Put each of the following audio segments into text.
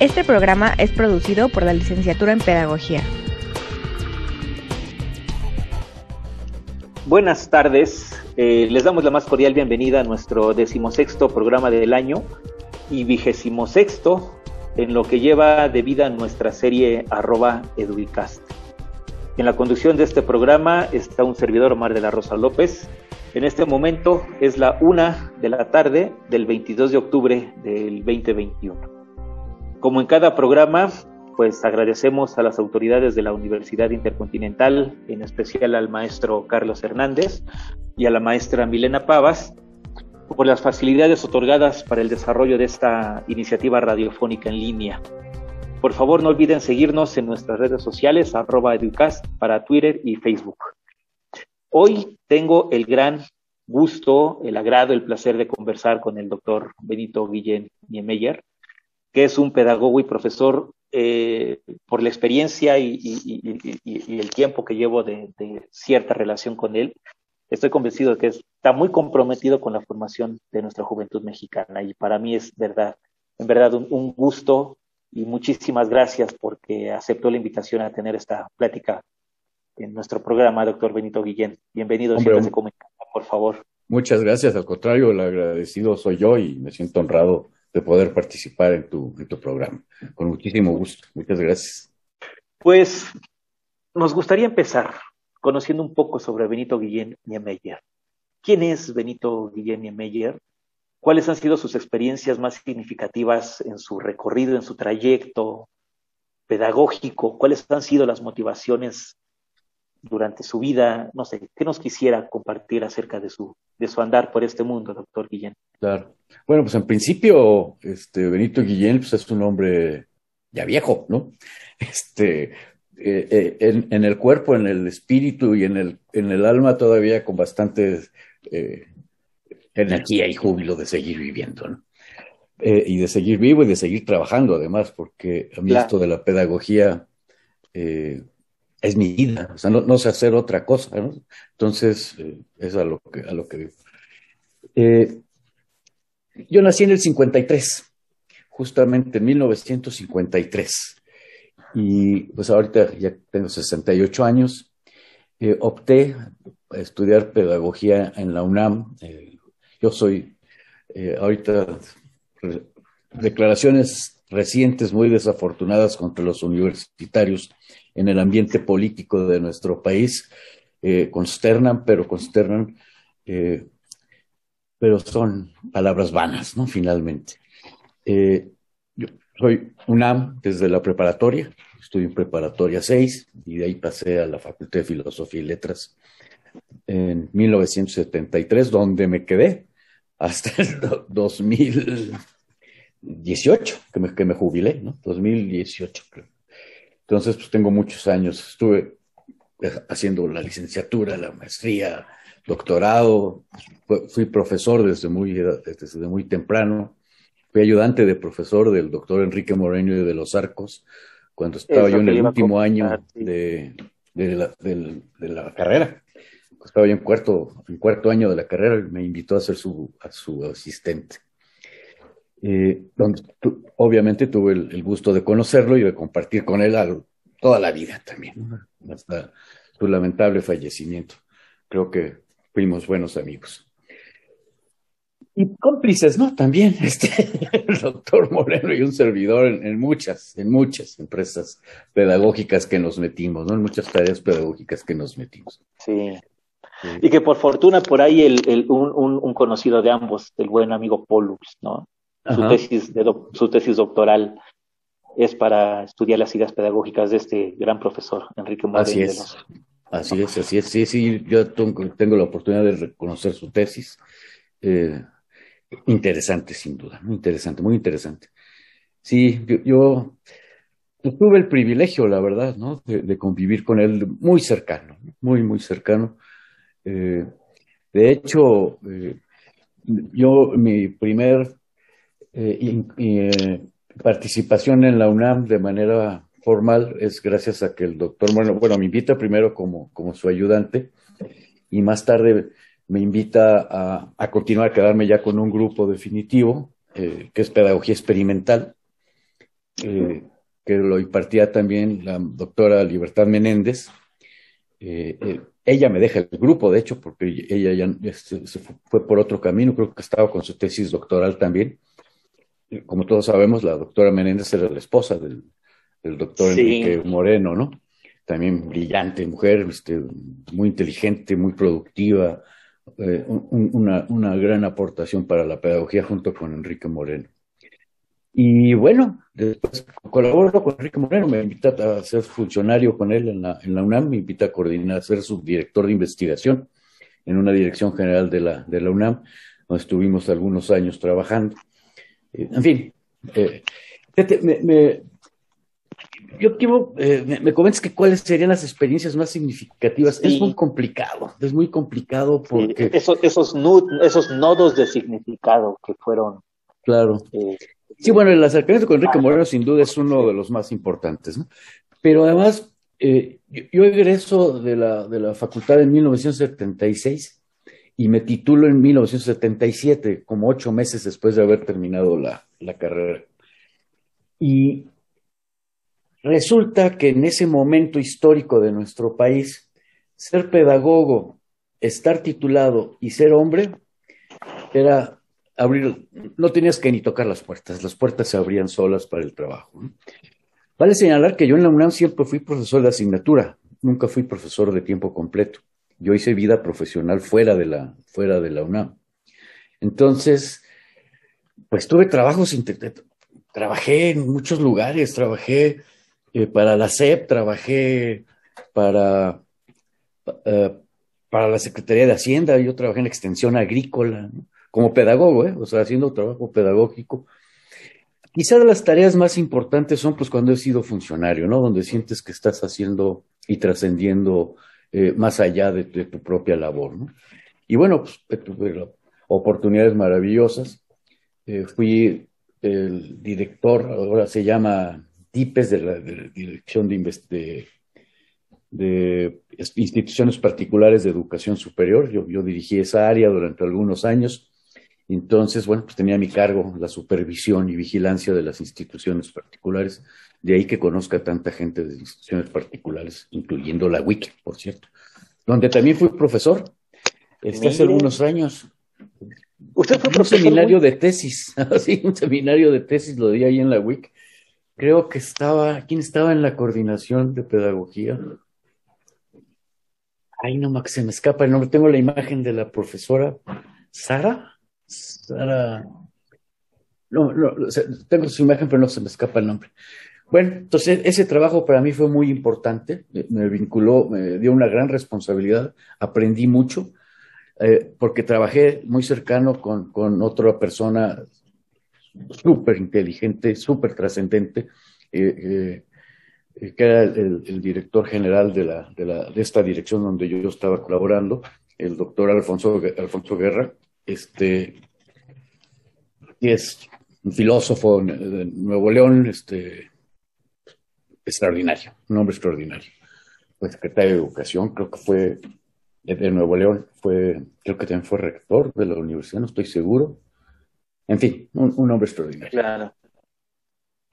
Este programa es producido por la Licenciatura en Pedagogía. Buenas tardes, eh, les damos la más cordial bienvenida a nuestro decimosexto programa del año y vigésimo sexto en lo que lleva de vida nuestra serie arroba educast. En la conducción de este programa está un servidor Omar de la Rosa López. En este momento es la una de la tarde del 22 de octubre del 2021. Como en cada programa, pues agradecemos a las autoridades de la Universidad Intercontinental, en especial al maestro Carlos Hernández y a la maestra Milena Pavas, por las facilidades otorgadas para el desarrollo de esta iniciativa radiofónica en línea. Por favor, no olviden seguirnos en nuestras redes sociales, arroba educast para Twitter y Facebook. Hoy tengo el gran gusto, el agrado, el placer de conversar con el doctor Benito Guillén Niemeyer, que es un pedagogo y profesor eh, por la experiencia y, el tiempo que llevo de, cierta relación con él, estoy convencido de que está muy comprometido con la formación de nuestra juventud mexicana y para mí es verdad, en verdad un, gusto y muchísimas gracias porque aceptó la invitación a tener esta plática en nuestro programa, doctor Benito Guillén. Bienvenido, Hombre, se por favor. Muchas gracias, al contrario, el agradecido soy yo y me siento honrado de poder participar en tu, en tu programa. Con muchísimo gusto. Muchas gracias. Pues nos gustaría empezar conociendo un poco sobre Benito Guillén Niemeyer. ¿Quién es Benito Guillén Niemeyer? ¿Cuáles han sido sus experiencias más significativas en su recorrido, en su trayecto pedagógico? ¿Cuáles han sido las motivaciones durante su vida? No sé, ¿qué nos quisiera compartir acerca de su, de su andar por este mundo, doctor Guillén? Claro. Bueno, pues en principio, este Benito Guillén pues es un hombre ya viejo, ¿no? Este, eh, eh, en, el cuerpo, en el espíritu y en el, en el alma todavía con bastante eh, energía y júbilo de seguir viviendo, ¿no? y de seguir vivo y de seguir trabajando además, porque a mí esto de la pedagogía es mi vida, o sea, no, no, sé hacer otra cosa, ¿no? Entonces, es a lo que, a lo que digo. Yo nací en el 53, justamente en 1953. Y pues ahorita ya tengo 68 años. Eh, opté a estudiar pedagogía en la UNAM. Eh, yo soy eh, ahorita declaraciones recientes muy desafortunadas contra los universitarios en el ambiente político de nuestro país consternan, pero consternan pero son palabras vanas, ¿no? Finalmente. Eh, yo soy UNAM desde la preparatoria, estudié en preparatoria 6 y de ahí pasé a la Facultad de Filosofía y Letras en 1973, donde me quedé hasta el 2018, que me, que me jubilé, ¿no? 2018, creo. Entonces, pues tengo muchos años. Estuve haciendo la licenciatura, la maestría, doctorado, fui profesor desde muy, desde muy temprano, fui ayudante de profesor del doctor Enrique Moreno de los Arcos, cuando estaba yo en el último año de, de, la, de, la, carrera. Estaba yo en cuarto, en cuarto año de la carrera y me invitó a ser su, a su asistente. Eh, donde obviamente tuve el, gusto de conocerlo y de compartir con él toda la vida también, hasta su lamentable fallecimiento. Creo que fuimos buenos amigos. Y cómplices, ¿no? También, este, el doctor Moreno y un servidor en, muchas, en muchas empresas pedagógicas que nos metimos, ¿no? En muchas tareas pedagógicas que nos metimos. Sí. Y que por fortuna por ahí el, un, conocido de ambos, el buen amigo Pollux, ¿no? Su tesis, de su tesis doctoral es para estudiar las ideas pedagógicas de este gran profesor, Enrique Moreno. Así es. Así es, así es. Sí, sí, yo tengo la oportunidad de reconocer su tesis. Eh, interesante, sin duda, muy interesante, muy interesante. Sí, yo, tuve el privilegio, la verdad, ¿no? De, convivir con él muy cercano, muy, muy cercano. Eh, de hecho, eh, yo, mi primer eh, participación en la UNAM de manera formal es gracias a que el doctor bueno, bueno, me invita primero como, como su ayudante y más tarde me invita a, continuar, a quedarme ya con un grupo definitivo, que es pedagogía experimental, que lo impartía también la doctora Libertad Menéndez. ella me deja el grupo, de hecho, porque ella ya fue por otro camino, creo que estaba con su tesis doctoral también como todos sabemos, la doctora Menéndez era la esposa del, doctor Enrique Moreno, ¿no? También brillante mujer, este, muy inteligente, muy productiva, eh, una, una, gran aportación para la pedagogía junto con Enrique Moreno. Y bueno, después colaboro con Enrique Moreno, me invita a ser funcionario con él en la, en la UNAM, me invita a coordinar, a ser subdirector de investigación en una dirección general de la, de la UNAM, donde estuvimos algunos años trabajando. Eh, en fin, eh, me, yo quiero, eh, me, comentes que cuáles serían las experiencias más significativas. Es muy complicado, es muy complicado porque... esos, esos, esos nodos de significado que fueron... Claro. sí, bueno, el acercamiento con Enrique Moreno sin duda es uno de los más importantes, ¿no? Pero además, yo, egreso de la, de la facultad en 1976 y me titulo en 1977, como ocho meses después de haber terminado la, carrera. Y resulta que en ese momento histórico de nuestro país, ser pedagogo, estar titulado y ser hombre era abrir, no tenías que ni tocar las puertas, las puertas se abrían solas para el trabajo. Vale señalar que yo en la UNAM siempre fui profesor de asignatura, nunca fui profesor de tiempo completo. Yo hice vida profesional fuera de la, fuera de la UNAM. Entonces, pues tuve trabajos, trabajé en muchos lugares, trabajé eh, para la SEP, trabajé para, eh, para la Secretaría de Hacienda, yo trabajé en extensión agrícola, como pedagogo, ¿eh? o sea, haciendo trabajo pedagógico. Quizá de las tareas más importantes son pues cuando he sido funcionario, ¿no? Donde sientes que estás haciendo y trascendiendo eh, más allá de, tu propia labor. ¿no? Y bueno, pues, tuve oportunidades maravillosas. Eh, fui el director, ahora se llama DIPES, de la, Dirección de, de, Instituciones Particulares de Educación Superior. Yo dirigí esa área durante algunos años. Entonces, bueno, pues tenía a mi cargo la supervisión y vigilancia de las instituciones particulares de ahí que conozca tanta gente de instituciones particulares, incluyendo la Wiki, por cierto, donde también fui profesor este, hace algunos años. Usted fue un seminario de tesis, sí, un seminario de tesis lo di ahí en la WIC. Creo que estaba, ¿quién estaba en la coordinación de pedagogía? Ay, no, Max, se me escapa el nombre. Tengo la imagen de la profesora Sara. Sara. No, no, tengo su imagen, pero no se me escapa el nombre. Bueno, entonces ese trabajo para mí fue muy importante, me vinculó, me dio una gran responsabilidad, aprendí mucho, eh, porque trabajé muy cercano con, con otra persona súper inteligente, súper trascendente, eh, eh, que era el, director general de, la, de, la, de, esta dirección donde yo, estaba colaborando, el doctor Alfonso, Alfonso Guerra, este, es un filósofo de Nuevo León, este, extraordinario, un hombre extraordinario. Fue secretario de Educación, creo que fue de Nuevo León, fue, creo que también fue rector de la universidad, no estoy seguro. En fin, un, hombre extraordinario. Claro.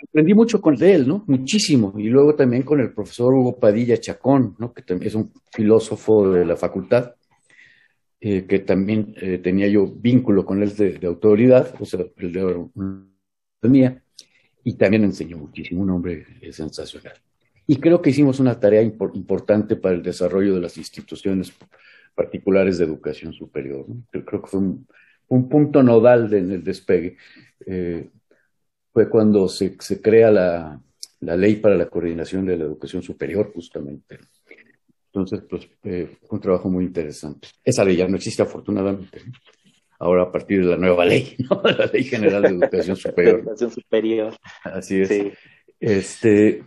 Aprendí mucho con él, ¿no? Muchísimo. Y luego también con el profesor Hugo Padilla Chacón, ¿no? Que también es un filósofo de la facultad, eh, que también eh, tenía yo vínculo con él de, autoridad, o sea, el de mía y también enseñó muchísimo, un hombre sensacional. Y creo que hicimos una tarea importante para el desarrollo de las instituciones particulares de educación superior. Creo, que fue un, punto nodal en el despegue. Eh, fue cuando se, crea la, ley para la coordinación de la educación superior, justamente. Entonces, pues, eh, fue un trabajo muy interesante. Esa ley ya no existe, afortunadamente. ahora a partir de la nueva ley, ¿no? La Ley General de Educación Superior. Educación superior. Así es. Sí. Este,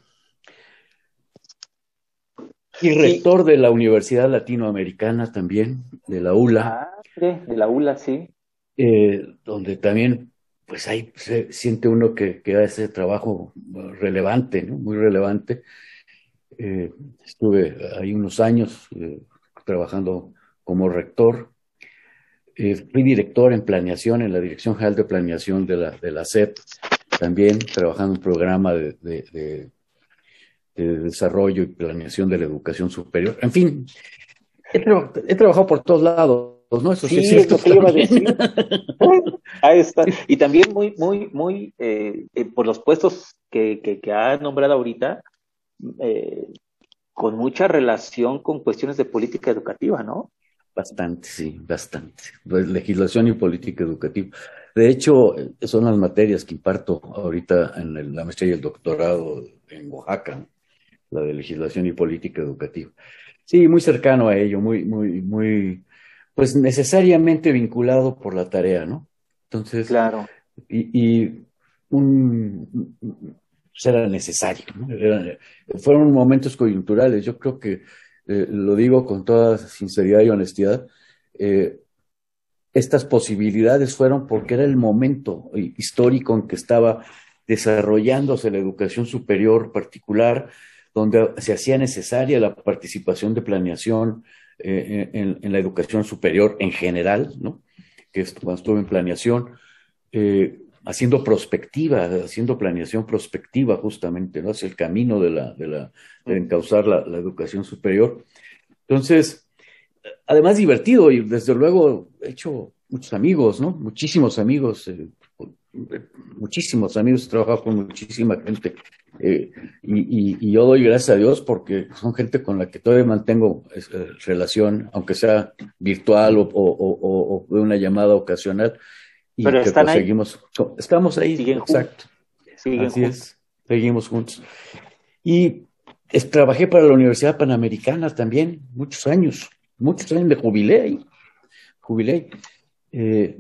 y rector de la Universidad Latinoamericana también, de la ULA, Ah, de, de la ULA, sí. eh, donde también, pues ahí se siente uno que, que hace trabajo relevante, ¿no? Muy relevante. Eh, estuve ahí unos años eh, trabajando como rector. Eh, fui director en planeación, en la Dirección General de Planeación de la, de la SEP, también trabajando en un programa de, de- de- de desarrollo y planeación de la educación superior. En fin, he, tra- he trabajado por todos lados, ¿no? Eso sí, Sí, es cierto. eso iba a decir. Ahí está. Y también muy, muy, muy, por los puestos que, que, que ha nombrado ahorita, eh, con mucha relación con cuestiones de política educativa, ¿no? Bastante, sí, bastante. Pues, legislación y política educativa. De hecho, son las materias que imparto ahorita en el- la maestría y el doctorado en Oaxaca, la de legislación y política educativa. Sí, muy cercano a ello, muy, muy, muy, pues necesariamente vinculado por la tarea, ¿no? Entonces, Claro. y, y un, pues era necesario, ¿no? Fueron momentos coyunturales. Yo creo que eh, lo digo con toda sinceridad y honestidad. eh, estas posibilidades fueron porque era el momento histórico en que estaba desarrollándose la educación superior particular, donde se hacía necesaria la participación de planeación eh, en, la educación superior en general, ¿no? Que es cuando estuve en planeación, haciendo prospectiva, haciendo planeación prospectiva justamente, ¿no? Hacia el camino de la, de la, de encauzar la, la educación superior. Entonces, además divertido y desde luego he hecho muchos amigos, ¿no? Muchísimos amigos, eh, muchísimos amigos, he trabajado con muchísima gente eh, y, y- y yo doy gracias a Dios porque son gente con la que todavía mantengo eh, relación, aunque sea virtual o, o- o- o de una llamada ocasional. Y Pero que están pues ahí. seguimos, estamos ahí, Siguen juntos. exacto. Siguen Así juntos. es, seguimos juntos. Y es- trabajé para la Universidad Panamericana también, muchos años, muchos años, me jubilé ahí, jubilé. Eh,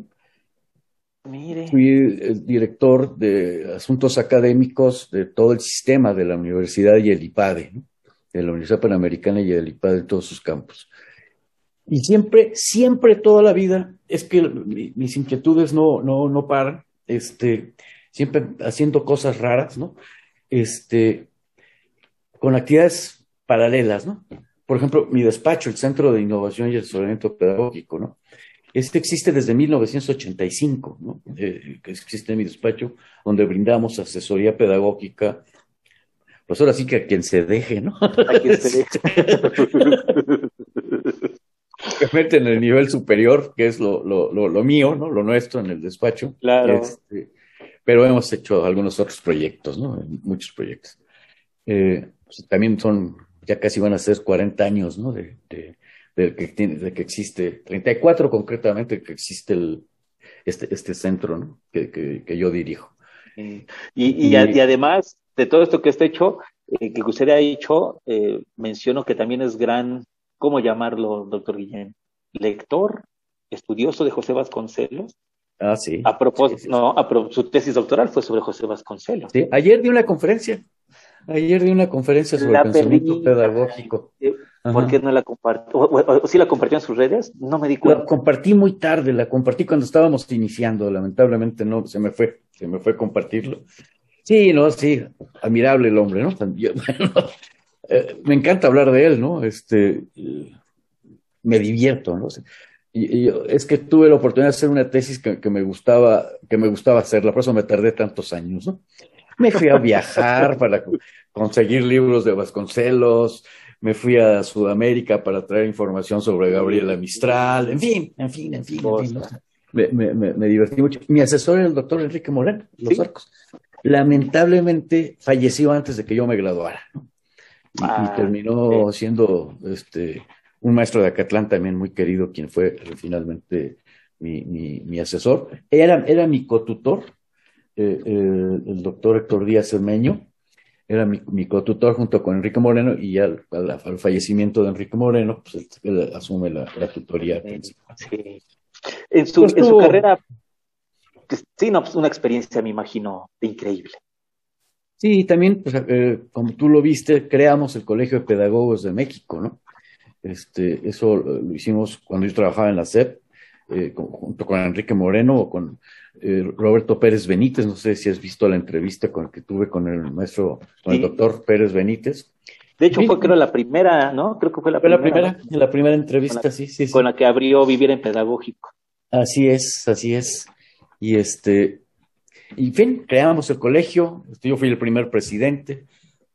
Mire. fui el director de asuntos académicos de todo el sistema de la universidad y el IPADE, ¿no? de la Universidad Panamericana y el IPADE en todos sus campos. Y siempre, siempre, toda la vida, es que mi- mis inquietudes no, no, no paran, este, siempre haciendo cosas raras, ¿no? Este, con actividades paralelas, ¿no? Por ejemplo, mi despacho, el Centro de Innovación y Asesoramiento Pedagógico, ¿no? Este existe desde 1985, ¿no? Eh, existe mi despacho, donde brindamos asesoría pedagógica, pues ahora sí que a quien se deje, ¿no? A quien se deje. En el nivel superior, que es lo, lo, lo, lo mío, ¿no? Lo nuestro en el despacho. Claro. Este, pero hemos hecho algunos otros proyectos, ¿no? Muchos proyectos. Eh, pues también son, ya casi van a ser 40 años, ¿no? De, de, de que, tiene, de que existe, 34 concretamente, que existe el, este, este centro, ¿no? Que, que, que yo dirijo. Y, y, y, y, además de todo esto que está hecho, eh, que usted ha hecho, eh, menciono que también es gran, ¿cómo llamarlo, doctor Guillén? Lector, estudioso de José Vasconcelos. Ah, sí. A propósito, sí, sí, no, a pro, su tesis doctoral fue sobre José Vasconcelos. Sí, ayer di una conferencia. Ayer di una conferencia sobre la pensamiento pedagógico. ¿Por qué no la compartió? ¿O, o, o, sí la compartió en sus redes? No me di cuenta. La compartí muy tarde, la compartí cuando estábamos iniciando. Lamentablemente no, se me fue, se me fue compartirlo. Sí, no, sí, admirable el hombre, ¿no? Yo, bueno, eh, me encanta hablar de él, ¿no? Este, me divierto, ¿no? Y, y, es que tuve la oportunidad de hacer una tesis que, que, me gustaba, que me gustaba hacerla, por eso me tardé tantos años, ¿no? Me fui a viajar para conseguir libros de Vasconcelos, me fui a Sudamérica para traer información sobre Gabriela Mistral, en fin, en fin, en fin, en fin ¿no? me, me, me, divertí mucho. Mi asesor era el doctor Enrique Moreno, Los ¿Sí? Arcos. Lamentablemente falleció antes de que yo me graduara, ¿no? Y, ah, y terminó sí. siendo este, un maestro de Acatlán también muy querido, quien fue finalmente mi, mi, mi asesor. Era, era mi cotutor, eh, eh, el doctor Héctor Díaz Cermeño, era mi, mi, cotutor junto con Enrique Moreno, y ya al, al, al fallecimiento de Enrique Moreno, pues él, él asume la, la tutoría. Sí, En su, en su carrera, pues, sí, no, pues una experiencia, me imagino, increíble. Sí, también, pues, eh, como tú lo viste, creamos el Colegio de Pedagogos de México, ¿no? Este, eso lo hicimos cuando yo trabajaba en la SEP, eh, junto con Enrique Moreno o con eh, Roberto Pérez Benítez. No sé si has visto la entrevista con, que tuve con el maestro, con el doctor Pérez Benítez. De hecho, fue creo la primera, ¿no? Creo que fue la fue primera. La primera, la primera entrevista, sí, sí, sí. Con la que abrió Vivir en Pedagógico. Así es, así es. Y este, en fin, creamos el colegio. Yo fui el primer presidente.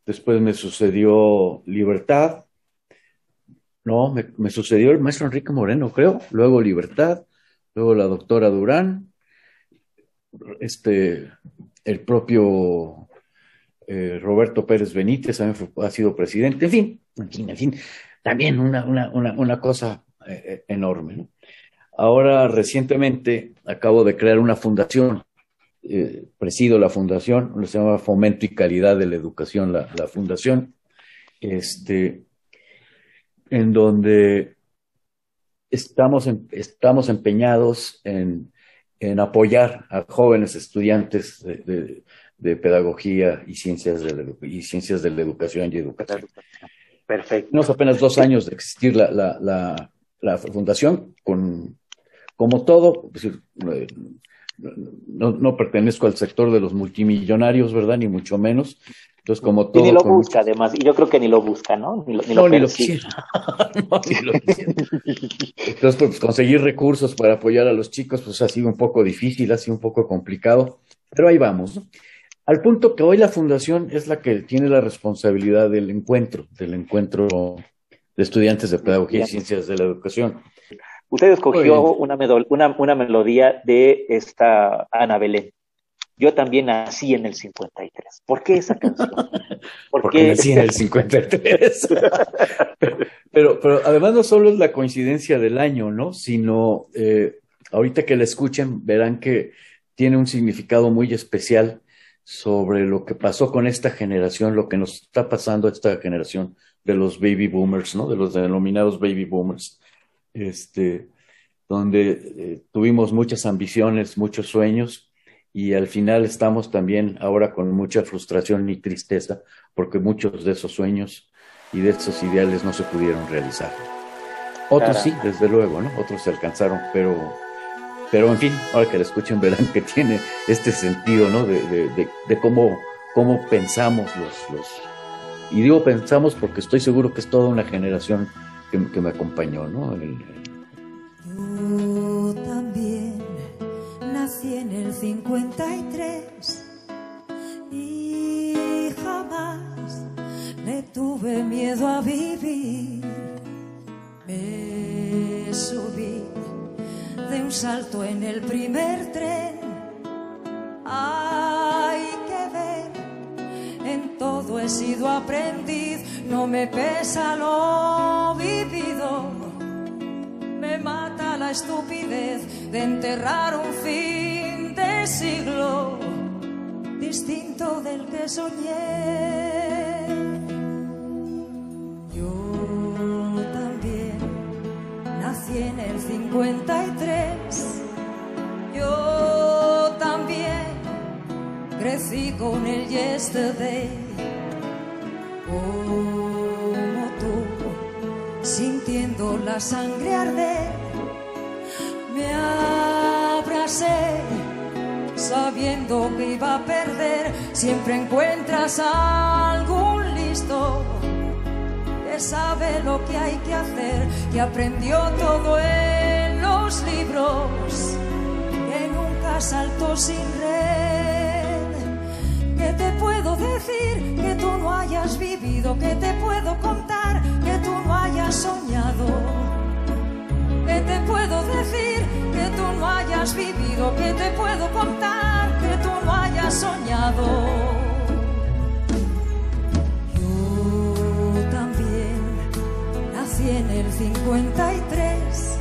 Después me sucedió Libertad. No, me, sucedió el maestro Enrique Moreno, creo. Luego Libertad. Luego la doctora Durán. Este, el propio eh, Roberto Pérez Benítez también ha sido presidente. En fin, en fin, en fin. También una, una, una, cosa eh, enorme. ¿no? Ahora, recientemente, acabo de crear una fundación eh, presido la fundación, se llama Fomento y Calidad de la Educación, la, la fundación, este, en donde estamos, en, estamos empeñados en, en, apoyar a jóvenes estudiantes de, de, de pedagogía y ciencias de, la, y ciencias de la educación y educación. Perfecto. Tenemos apenas dos años de existir la, la, la, fundación, con, como todo, es decir, no, no, pertenezco al sector de los multimillonarios, ¿verdad? Ni mucho menos. Entonces, como todo. Y ni lo busca, además, y yo creo que ni lo busca, ¿no? Ni lo, ni no, lo ni lo quisiera. no, ni lo quisiera. Entonces, pues, conseguir recursos para apoyar a los chicos, pues ha sido un poco difícil, ha sido un poco complicado, pero ahí vamos, ¿no? Al punto que hoy la fundación es la que tiene la responsabilidad del encuentro, del encuentro de estudiantes de pedagogía y ciencias de la educación. Usted escogió una, una, una, melodía de esta Ana Belén. Yo también nací en el 53. ¿Por qué esa canción? ¿Por Porque qué? nací en el 53. pero, pero además no solo es la coincidencia del año, ¿no? Sino eh, ahorita que la escuchen verán que tiene un significado muy especial sobre lo que pasó con esta generación, lo que nos está pasando a esta generación de los baby boomers, ¿no? De los denominados baby boomers este, donde eh, tuvimos muchas ambiciones, muchos sueños y al final estamos también ahora con mucha frustración y tristeza porque muchos de esos sueños y de esos ideales no se pudieron realizar. Otros sí, desde luego, ¿no? Otros se alcanzaron, pero, pero en fin, ahora que la escuchen verán que tiene este sentido, ¿no? De, de, de, de cómo, cómo pensamos los, los... Y digo pensamos porque estoy seguro que es toda una generación que, que me acompañó, ¿no? El, Yo también nací en el 53 y jamás le tuve miedo a vivir. Me subí de un salto en el primer tren. Ver, en todo he sido aprendiz, no me pesa lo vivido, me mata la estupidez de enterrar un fin de siglo distinto del que soñé. Yo también nací en el 53, yo crecí con el yesterday. Como tú, sintiendo la sangre arder, me abracé sabiendo que iba a perder. Siempre encuentras a algún listo que sabe lo que hay que hacer, que aprendió todo en los libros, que nunca saltó sin red. ¿Qué te puedo decir que tú no hayas vivido? ¿Qué te puedo contar que tú no hayas soñado? ¿Qué te puedo decir que tú no hayas vivido? ¿Qué te puedo contar que tú no hayas soñado? Yo también nací en el 53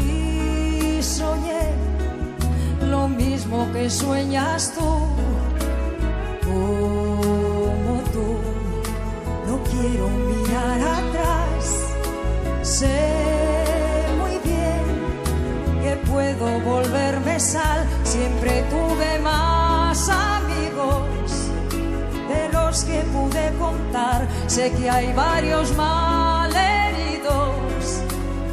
y soñé lo mismo que sueñas tú. Quiero mirar atrás. Sé muy bien puedo volverme sal, siempre tuve más amigos de los que pude contar. Sé que hay varios malheridos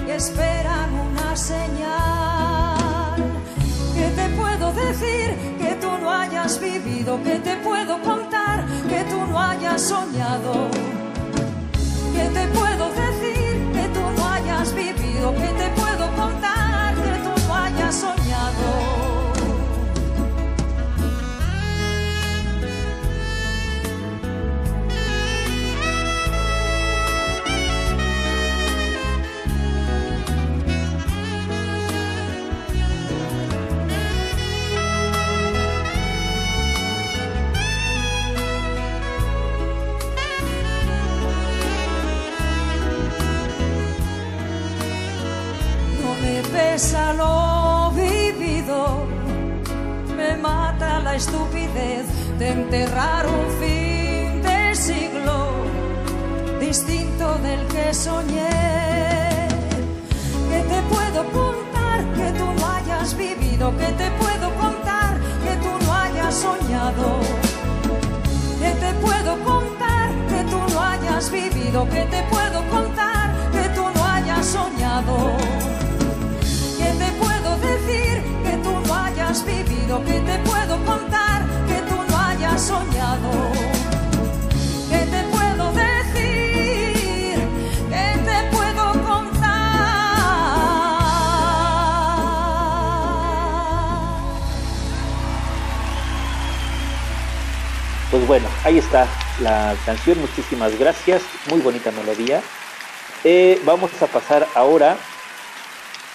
que esperan una señal. ¿Qué te puedo decir que tú no hayas vivido? ¿Qué te puedo contar que tú no hayas soñado? ¿Qué te puedo decir que tú no hayas vivido? ¿Qué te puedo contar que tú no hayas soñado? Estupidez de enterrar un fin de siglo distinto del que soñé. ¿Qué te puedo contar que tú no hayas vivido? ¿Qué te puedo contar que tú no hayas soñado? ¿Qué te puedo contar que tú no hayas vivido? ¿Qué te puedo contar que tú no hayas soñado? Contar? Pues bueno, ahí está la canción, muchísimas gracias, muy bonita melodía. Eh, vamos a pasar ahora,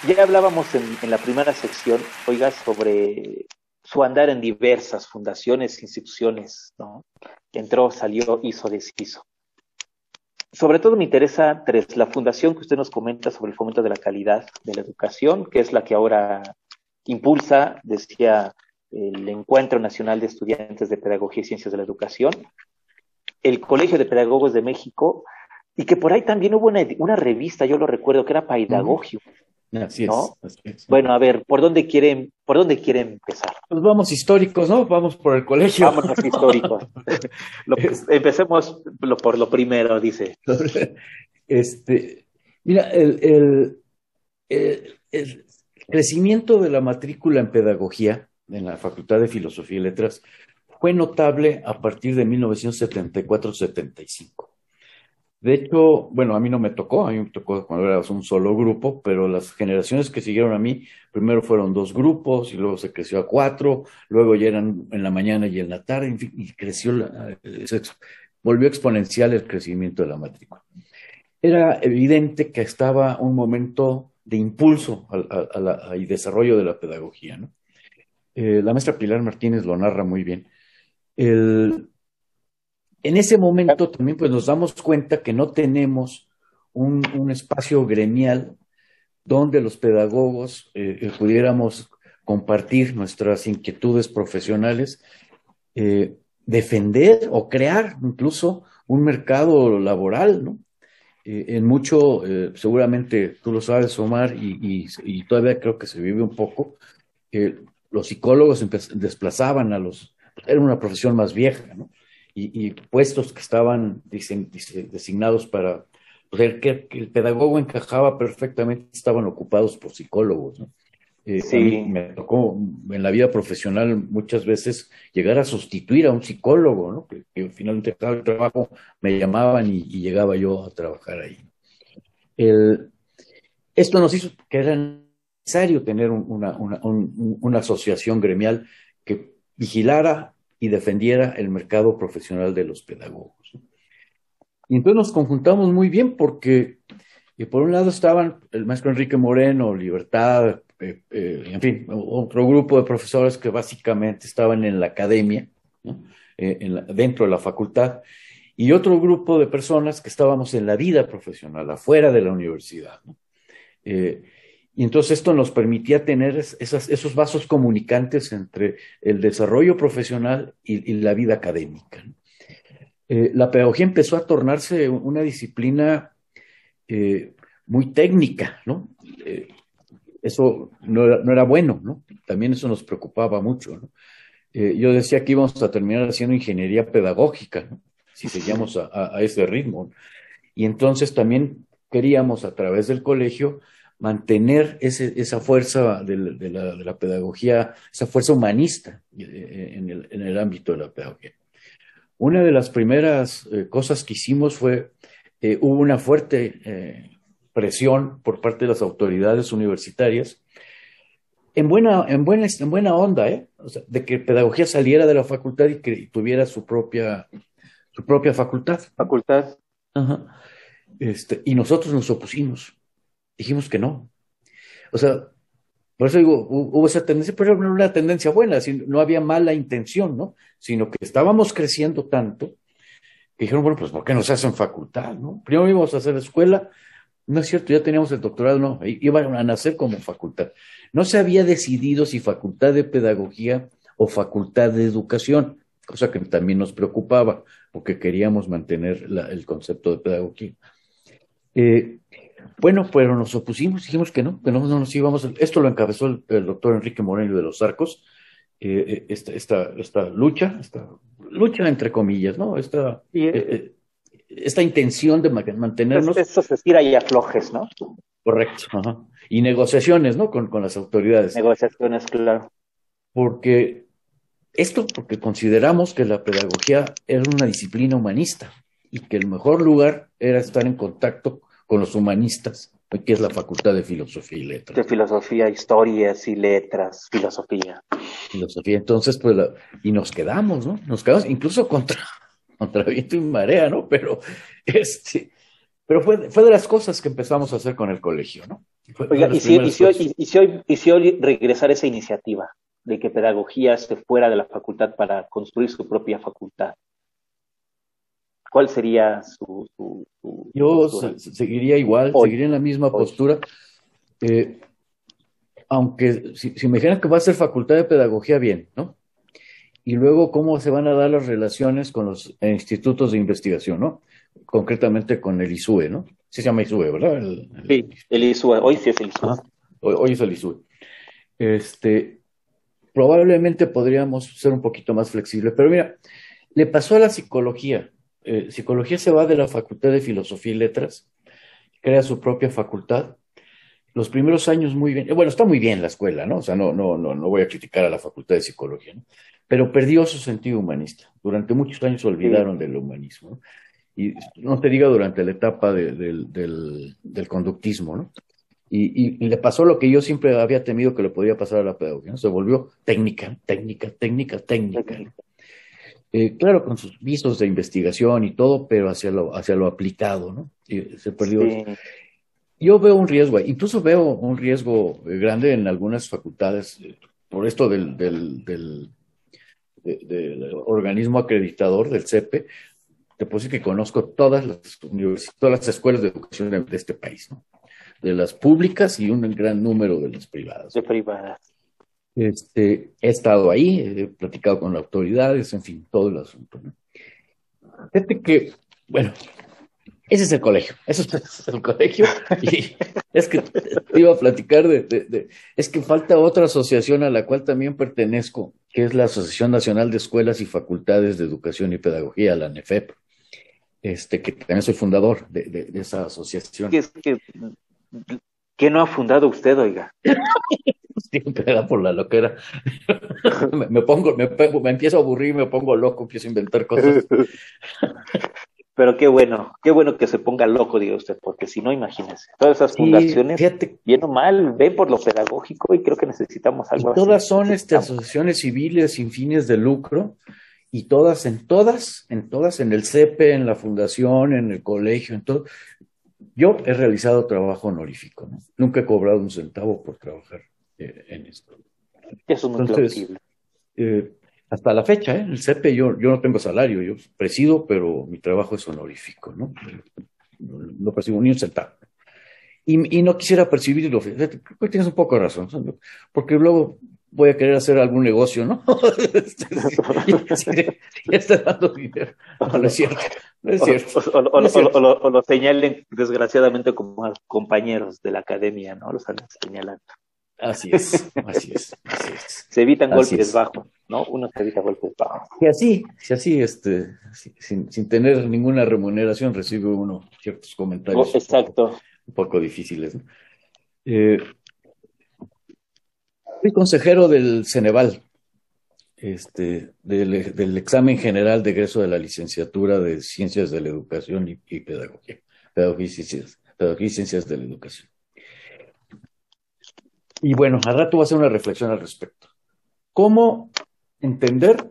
ya hablábamos en la primera sección, oiga, sobre su andar en diversas fundaciones, instituciones, ¿no? Entró, salió, hizo, deshizo. Sobre todo me interesa tres, la fundación que usted nos comenta sobre el fomento de la calidad de la educación, que es la que ahora impulsa, decía, el Encuentro Nacional de Estudiantes de Pedagogía y Ciencias de la Educación, el Colegio de Pedagogos de México, y que por ahí también hubo una, una revista, yo lo recuerdo, que era Pedagogio. Así es, ¿No? así es. Bueno, a ver, ¿por dónde quieren, por dónde quieren empezar? Pues vamos históricos, ¿no? Vamos por el colegio. Vámonos históricos. Lo- empecemos lo- por lo primero, dice. Este, mira, el, el- el- el crecimiento de la matrícula en pedagogía en la Facultad de Filosofía y Letras fue notable a partir de 1974-75. De hecho, bueno, a mí no me tocó, a mí me tocó cuando era un solo grupo, pero las generaciones que siguieron a mí, primero fueron dos grupos y luego se creció a cuatro, luego ya eran en la mañana y en la tarde, en fin, y creció, la- se volvió exponencial el crecimiento de la matrícula era evidente que estaba un momento de impulso y desarrollo de la pedagogía, ¿no? Eh, la maestra Pilar Martínez lo narra muy bien. El- en ese momento también pues, nos damos cuenta que no tenemos un, un espacio gremial donde los pedagogos eh, eh, pudiéramos compartir nuestras inquietudes profesionales, eh, defender o crear incluso un mercado laboral, ¿no? Eh, en mucho, eh, seguramente tú lo sabes, Omar, y, y- y todavía creo que se vive un poco, los psicólogos desplazaban a los, era una profesión más vieja, ¿no? Y, y puestos que estaban dicen- designados para poder que, que el pedagogo encajaba perfectamente, estaban ocupados por psicólogos, ¿no? Eh, Sí. a mí me tocó en la vida profesional muchas veces llegar a sustituir a un psicólogo, ¿no? Que, que finalmente dejaba el trabajo, me llamaban y, y llegaba yo a trabajar ahí. El- esto nos hizo que era necesario tener un- una, una- un- una asociación gremial que vigilara y defendiera el mercado profesional de los pedagogos. Y entonces nos conjuntamos muy bien porque, eh, por un lado estaban el maestro Enrique Moreno, Libertad, eh, eh, en fin, otro grupo de profesores que básicamente estaban en la academia, dentro de la facultad, y otro grupo de personas que estábamos en la vida profesional, afuera de la universidad. ¿no? Y entonces esto nos permitía tener esas- esos vasos comunicantes entre el desarrollo profesional y, y la vida académica. Eh, la pedagogía empezó a tornarse una disciplina eh, muy técnica, ¿no? Eh, eso no era, no era, bueno, ¿no? También eso nos preocupaba mucho, ¿no? Yo decía que íbamos a terminar haciendo ingeniería pedagógica, ¿no? Si seguíamos a, a, ese ritmo. Y entonces también queríamos, a través del colegio, mantener ese, esa fuerza de, de, la, de, la, pedagogía, esa fuerza humanista eh, en el, en el, ámbito de la pedagogía. Una de las primeras eh, cosas que hicimos fue, eh, hubo una fuerte eh, presión por parte de las autoridades universitarias, en buena, en buena, en buena onda, ¿eh? O sea, de que pedagogía saliera de la facultad y que tuviera su propia, su propia facultad. Facultad. Ajá. Este, y nosotros nos opusimos dijimos que no. O sea, por eso digo, hubo esa tendencia, pero no era una tendencia buena, no había mala intención, ¿no? Sino que estábamos creciendo tanto que dijeron, bueno, pues ¿por qué no se hacen facultad, no? Primero íbamos a hacer escuela, no es cierto, ya teníamos el doctorado, no, iban a nacer como facultad. No se había decidido si facultad de pedagogía o facultad de educación, cosa que también nos preocupaba, porque queríamos mantener el concepto de pedagogía. Eh, bueno, pero nos opusimos, dijimos que no, que no, no nos íbamos. Esto lo encabezó el, el doctor Enrique Moreno de los Arcos, eh, esta, esta, esta, lucha, esta lucha entre comillas, ¿no? Esta, eh, eh, esta intención de mantenernos. Eso se tira y aflojes, ¿no? Correcto. Ajá. Y negociaciones, ¿no? Con, con las autoridades. Negociaciones, claro. Porque esto, porque consideramos que la pedagogía era una disciplina humanista y que el mejor lugar era estar en contacto con los humanistas, que es la Facultad de Filosofía y Letras. De Filosofía, Historias y Letras, Filosofía. Filosofía, entonces, pues, la, y nos quedamos, ¿no? Nos quedamos incluso contra, contra viento y marea, ¿no? Pero, este, pero fue, fue de las cosas que empezamos a hacer con el colegio, ¿no? Oiga, y si, y, si hoy, y, si hoy, y si hoy regresar esa iniciativa de que pedagogía esté fuera de la facultad para construir su propia facultad, ¿Cuál sería su... su, su Yo se, seguiría igual, hoy, seguiría en la misma hoy. postura. Eh, aunque si, si, me dijeran que va a ser facultad de pedagogía, bien, ¿no? Y luego cómo se van a dar las relaciones con los institutos de investigación, ¿no? Concretamente con el ISUE, ¿no? Sí se llama ISUE, ¿verdad? El, el... Sí, el ISUE, hoy sí es el ISUE. Hoy, hoy, es el ISUE. Este, probablemente podríamos ser un poquito más flexibles, pero mira, le pasó a la psicología eh, psicología se va de la Facultad de Filosofía y Letras, crea su propia facultad. Los primeros años muy bien, bueno, está muy bien la escuela, ¿no? O sea, no, no, no, no voy a criticar a la Facultad de Psicología, ¿no? Pero perdió su sentido humanista. Durante muchos años se olvidaron del humanismo, ¿no? Y no te diga durante la etapa de, de, del, del, conductismo, ¿no? Y, y, y, le pasó lo que yo siempre había temido que le podía pasar a la pedagogía, ¿no? Se volvió técnica, técnica, técnica, técnica. Eh, claro, con sus visos de investigación y todo, pero hacia lo, hacia lo aplicado, ¿no? Y se perdió. Sí. Yo veo un riesgo, incluso veo un riesgo grande en algunas facultades eh, por esto del, del, del, de, del organismo acreditador, del CEPE. Te puedo decir que conozco todas las universidades, todas las escuelas de educación de, de este país, ¿no? De las públicas y un gran número de las privadas. De privadas. Este, he estado ahí, he platicado con las autoridades, en fin, todo el asunto. ¿no? Fíjate que, bueno, ese es el colegio, eso es el colegio. Y es que iba a platicar de, de, de, es que falta otra asociación a la cual también pertenezco, que es la Asociación Nacional de Escuelas y Facultades de Educación y Pedagogía, la NEFEP, este, que también soy fundador de, de esa asociación. Es que, ¿Qué no ha fundado usted, oiga? Siempre era por la loquera. me, me, pongo, me, me empiezo a aburrir, me pongo loco, empiezo a inventar cosas. Pero qué bueno, qué bueno que se ponga loco, diga usted, porque si no, imagínese, todas esas fundaciones, sí, fíjate, bien o mal, ven por lo pedagógico y creo que necesitamos algo y así. Todas son este, asociaciones civiles sin fines de lucro y todas, en todas, en todas, en el CEPE, en la fundación, en el colegio, en todo, yo he realizado trabajo honorífico, ¿no? Nunca he cobrado un centavo por trabajar eh, en esto. Eso es muy Entonces, eh, hasta la fecha, ¿eh? el CEPE yo, yo no tengo salario, yo presido, pero mi trabajo es honorífico, ¿no? No, percibo ni un centavo. Y, y, no quisiera percibirlo. Creo que tienes un poco de razón, porque luego voy a querer hacer algún negocio, ¿no? ya está dando dinero. No, no es cierto. No es cierto. O, o, no es cierto. o, lo señalen desgraciadamente como compañeros de la academia, ¿no? Los están señalando. Así es, así es, así es. Se evitan golpes bajos, ¿no? Uno se evita golpes bajos. Y así, si así, este, sin, sin, tener ninguna remuneración, recibe uno ciertos comentarios. Oh, exacto. Un poco, difíciles. ¿no? Eh, fui consejero del Ceneval, este, del, del, examen general de egreso de la licenciatura de Ciencias de la Educación y, y Pedagogía, Pedagogía y, Ciencias, Pedagogía y Ciencias de la Educación. Y bueno, al rato voy a hacer una reflexión al respecto. ¿Cómo entender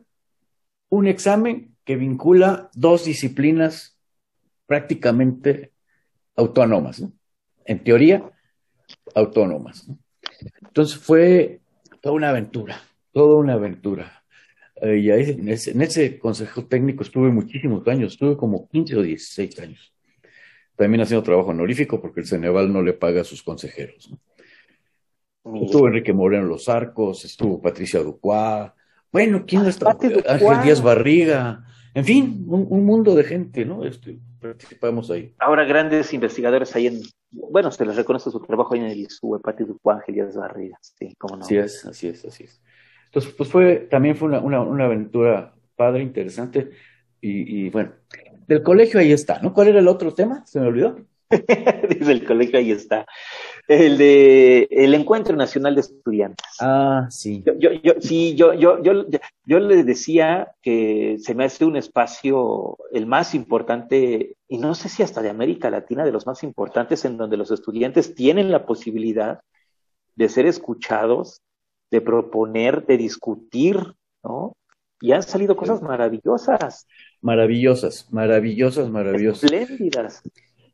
un examen que vincula dos disciplinas prácticamente autónomas? ¿no? En teoría, autónomas. ¿no? Entonces fue toda una aventura, toda una aventura. Eh, y ahí, en, ese, consejo técnico estuve muchísimos años, estuve como 15 o 16 años. También haciendo trabajo honorífico porque el Ceneval no le paga a sus consejeros. Estuvo Enrique Moreno Los Arcos, estuvo Patricia Ducuá, bueno, ¿quién ah, está? Ángel Díaz Barriga, en fin, un, un, mundo de gente, ¿no? Este, participamos ahí. Ahora grandes investigadores ahí en, bueno, se les reconoce su trabajo ahí en el ISU, Patricia Ducuá, Ángel Díaz Barriga, sí, cómo no. Así es, así es, así es. Entonces, pues fue, también fue una, una, una aventura padre, interesante, y, y bueno, del colegio ahí está, ¿no? ¿Cuál era el otro tema? Se me olvidó. Dice el colegio, ahí está. El de el Encuentro Nacional de Estudiantes. Ah, sí. Yo, yo, yo, sí, yo, yo, yo, yo le decía que se me hace un espacio el más importante, y no sé si hasta de América Latina, de los más importantes, en donde los estudiantes tienen la posibilidad de ser escuchados, de proponer, de discutir, ¿no? Y han salido cosas maravillosas. Maravillosas, maravillosas, maravillosas. Espléndidas.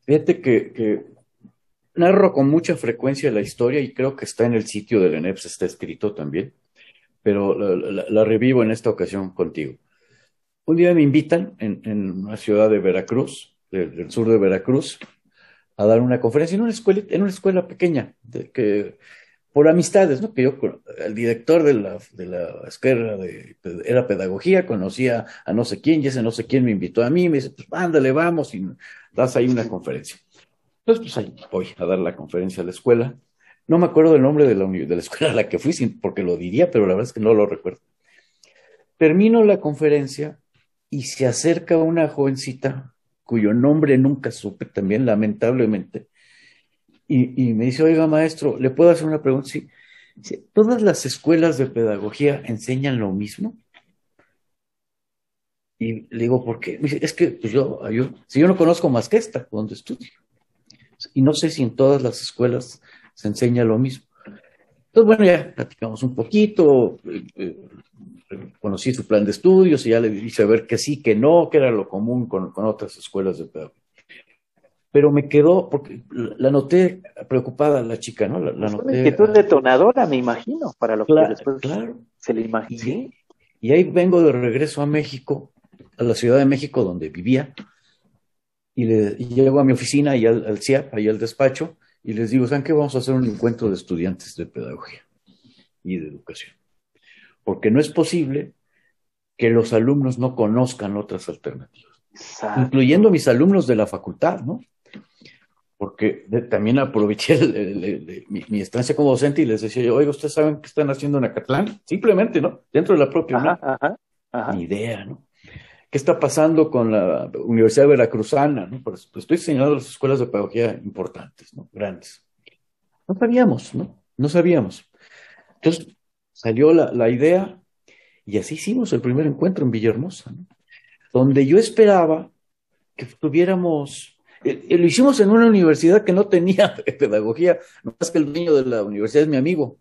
Fíjate que, que, narro con mucha frecuencia la historia y creo que está en el sitio del ENEPS, está escrito también, pero la, revivo en esta ocasión contigo. Un día me invitan en, una ciudad de Veracruz, de, del sur de Veracruz, a dar una conferencia en una escuela, en una escuela pequeña, que por amistades, ¿no? Que yo, el director de la, de la escuela de, era pedagogía, conocía a no sé quién, y ese no sé quién me invitó a mí, me dice, pues ándale, vamos, y das ahí una conferencia. Entonces, pues ahí voy a dar la conferencia a la escuela. No me acuerdo del nombre de la, escuela a la que fui, porque lo diría, pero la verdad es que no lo recuerdo. Termino la conferencia y se acerca una jovencita cuyo nombre nunca supe también, lamentablemente, y, me dice, oiga, maestro, ¿le puedo hacer una pregunta? Sí. ¿todas las escuelas de pedagogía enseñan lo mismo? Y le digo, ¿por qué? Me dice, es que pues yo, si yo no conozco más que esta, donde estudio. Y no sé si en todas las escuelas se enseña lo mismo. Entonces, bueno, ya platicamos un poquito, eh, eh, conocí su plan de estudios y ya le hice ver que sí, que no, que era lo común con, con otras escuelas de pedagogía pero me quedó, porque la noté preocupada la chica, ¿no? La, la noté. Una inquietud detonadora, me imagino, para lo claro, que después claro. se le imagina. Y, y, ahí vengo de regreso a México, a la Ciudad de México, donde vivía, y, le, y llego a mi oficina y al, al CIAP, ahí al despacho, y les digo, ¿saben qué? Vamos a hacer un encuentro de estudiantes de pedagogía y de educación. Porque no es posible que los alumnos no conozcan otras alternativas. Exacto. Incluyendo mis alumnos de la facultad, ¿no? porque de, también aproveché el, el, el, mi, mi, estancia como docente y les decía yo, oiga, ¿ustedes saben qué están haciendo en Acatlán? Simplemente, ¿no? Dentro de la propia ajá, ajá, ajá. Ni idea, ¿no? ¿Qué está pasando con la Universidad Veracruzana? ¿no? Pues, pues estoy señalando las escuelas de pedagogía importantes, ¿no? Grandes. No sabíamos, ¿no? No sabíamos. Entonces salió la, la idea y así hicimos el primer encuentro en Villahermosa, ¿no? Donde yo esperaba que tuviéramos lo hicimos en una universidad que no tenía pedagogía, más que el dueño de la universidad es mi amigo.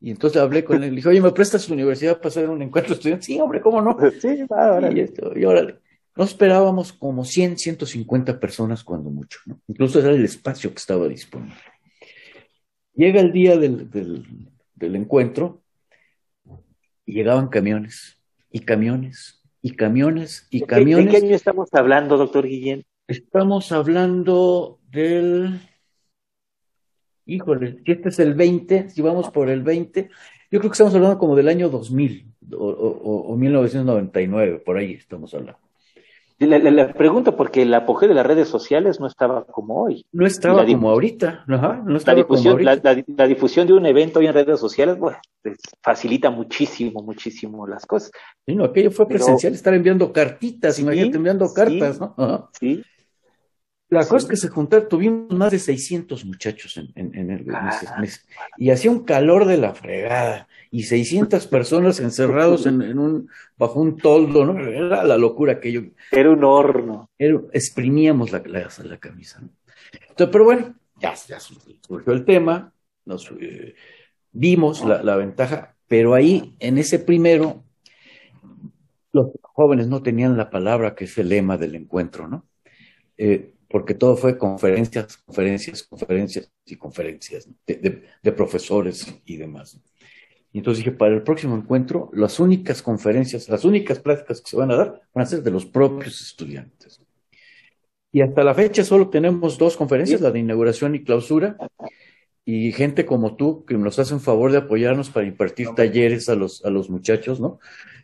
Y entonces hablé con él, le dije, oye, ¿me prestas tu universidad para hacer un encuentro de estudiantes? Sí, hombre, ¿cómo no? Sí, ahora. Y, esto, y órale. No esperábamos como 100, 150 personas cuando mucho, ¿no? Incluso era el espacio que estaba disponible. Llega el día del, del, del encuentro y llegaban camiones, y camiones, y camiones, y camiones. ¿De qué año estamos hablando, doctor Guillén? Estamos hablando del. Híjole, si este es el 20, si vamos por el 20, yo creo que estamos hablando como del año 2000 o, o, o 1999, por ahí estamos hablando. Le, pregunto porque el apogeo de las redes sociales no estaba como hoy. No estaba como ahorita. no la, difusión, La, difusión de un evento hoy en redes sociales bueno, facilita muchísimo, muchísimo las cosas. Sí, no, aquello fue presencial, estar enviando cartitas, imagínate enviando cartas, ¿no? Sí. La cosa es que se juntaron, tuvimos más de 600 muchachos en, en, el mes, y hacía un calor de la fregada y 600 personas encerrados en, un bajo un toldo, ¿no? Era la locura que yo. Era un horno. exprimíamos la, la, la camisa. ¿no? Entonces, pero bueno, ya, ya, surgió el tema, nos eh, vimos la, la ventaja, pero ahí en ese primero los jóvenes no tenían la palabra que es el lema del encuentro, ¿no? Eh, porque todo fue conferencias, conferencias, conferencias y conferencias de, profesores y demás. Y entonces dije, para el próximo encuentro, las únicas conferencias, las únicas pláticas que se van a dar van a ser de los propios estudiantes. Y hasta la fecha solo tenemos dos conferencias, la de inauguración y clausura, y gente como tú que nos hacen favor de apoyarnos para impartir talleres a los, a los muchachos, ¿no?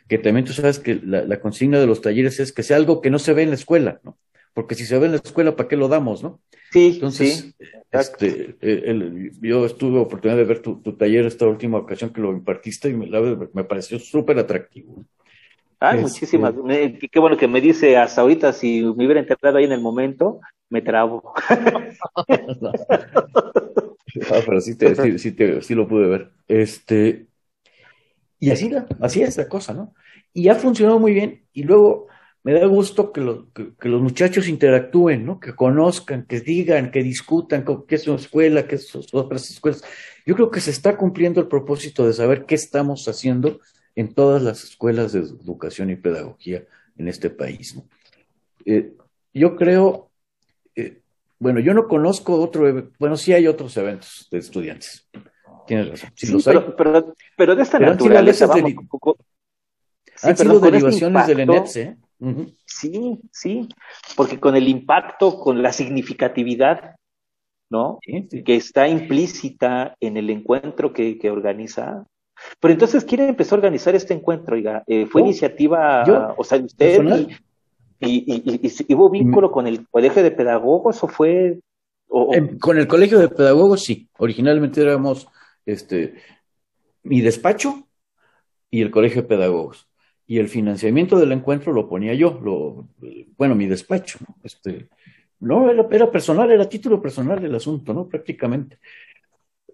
Que también tú sabes que la, la consigna de los talleres es que sea algo que no se ve en la escuela, ¿no? Porque si se ve en la escuela, ¿para qué lo damos, no? Sí, Entonces, este, eh, yo estuve oportunidad de ver tu, taller esta última ocasión que lo impartiste y me, me pareció súper atractivo. Ah, muchísimas. qué bueno que me dice hasta ahorita, si me hubiera enterrado ahí en el momento, me trabo. ah, pero sí, te, sí, te, sí, lo pude ver. Este, y así, así es la cosa, ¿no? Y ha funcionado muy bien. Y luego me da gusto que, que, los muchachos interactúen, ¿no? que conozcan, que digan, que discutan qué es una escuela, qué son otras escuelas. Yo creo que se está cumpliendo el propósito de saber qué estamos haciendo en todas las escuelas de educación y pedagogía en este país. ¿no? Eh, yo creo, eh, bueno, yo no conozco otro, bueno, sí hay otros eventos de estudiantes. Tienes razón. Sí, los pero, hay. Pero, de esta naturaleza, vamos, han sido este derivaciones del ENEPS, ¿eh? Sí, sí, porque con el impacto, con la significatividad, ¿no? Que está implícita en el encuentro que, organiza. Pero entonces, ¿quién empezó a organizar este encuentro? Oiga, eh, ¿fue iniciativa, o sea, usted y, hubo vínculo mm. con el colegio de pedagogos o fue... con el colegio de pedagogos, sí. Originalmente éramos este, mi despacho y el colegio de pedagogos y el financiamiento del encuentro lo ponía yo, lo, bueno, mi despacho, ¿no? Este, no, era, personal, era título personal el asunto, ¿no? Prácticamente.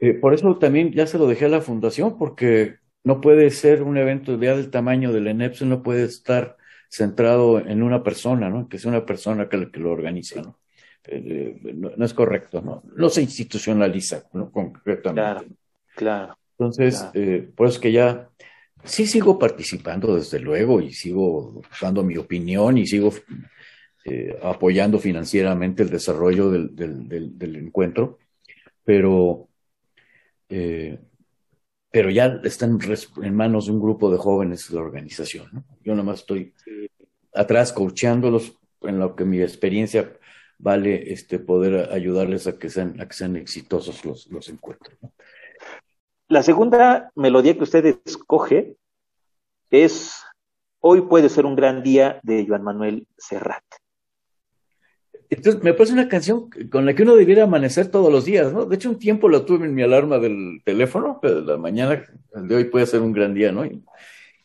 Eh, por eso también ya se lo dejé a la fundación, porque no puede ser un evento ya del tamaño del ENEPS, no puede estar centrado en una persona, ¿no? Que sea una persona que, que lo organice, ¿no? Eh, no, es correcto, ¿no? No se institucionaliza, ¿no? Concretamente. Claro, claro. Entonces, Eh, por eso es que ya sí sigo participando, desde luego, y sigo dando mi opinión y sigo eh, apoyando financieramente el desarrollo del, del, encuentro, pero, eh, pero ya está en, manos de un grupo de jóvenes la organización. ¿no? Yo nomás estoy atrás coachándolos en lo que mi experiencia vale este poder ayudarles a que sean, a que sean exitosos los, los encuentros. ¿no? La segunda melodía que usted escoge es Hoy puede ser un gran día de Joan Manuel Serrat. Entonces, me parece una canción con la que uno debiera amanecer todos los días, ¿no? De hecho, un tiempo la tuve en mi alarma del teléfono, pero la mañana, de hoy puede ser un gran día, ¿no?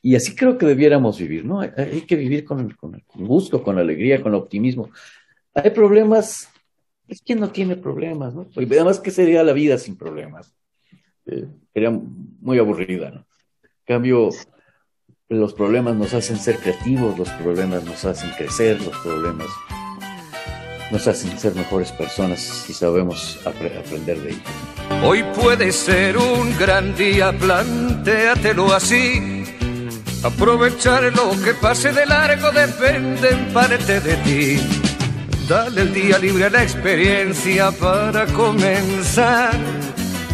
Y, así creo que debiéramos vivir, ¿no? Hay, que vivir con, con, gusto, con alegría, con optimismo. Hay problemas, es quien no tiene problemas, ¿no? Y además, ¿qué sería la vida sin problemas? Eh, sería muy aburrida, ¿no? En cambio, los problemas nos hacen ser creativos, los problemas nos hacen crecer, los problemas nos hacen ser mejores personas si sabemos aprender de ellos. Hoy puede ser un gran día, plantéatelo así. Aprovechar lo que pase de largo depende en parte de ti. Dale el día libre a la experiencia para comenzar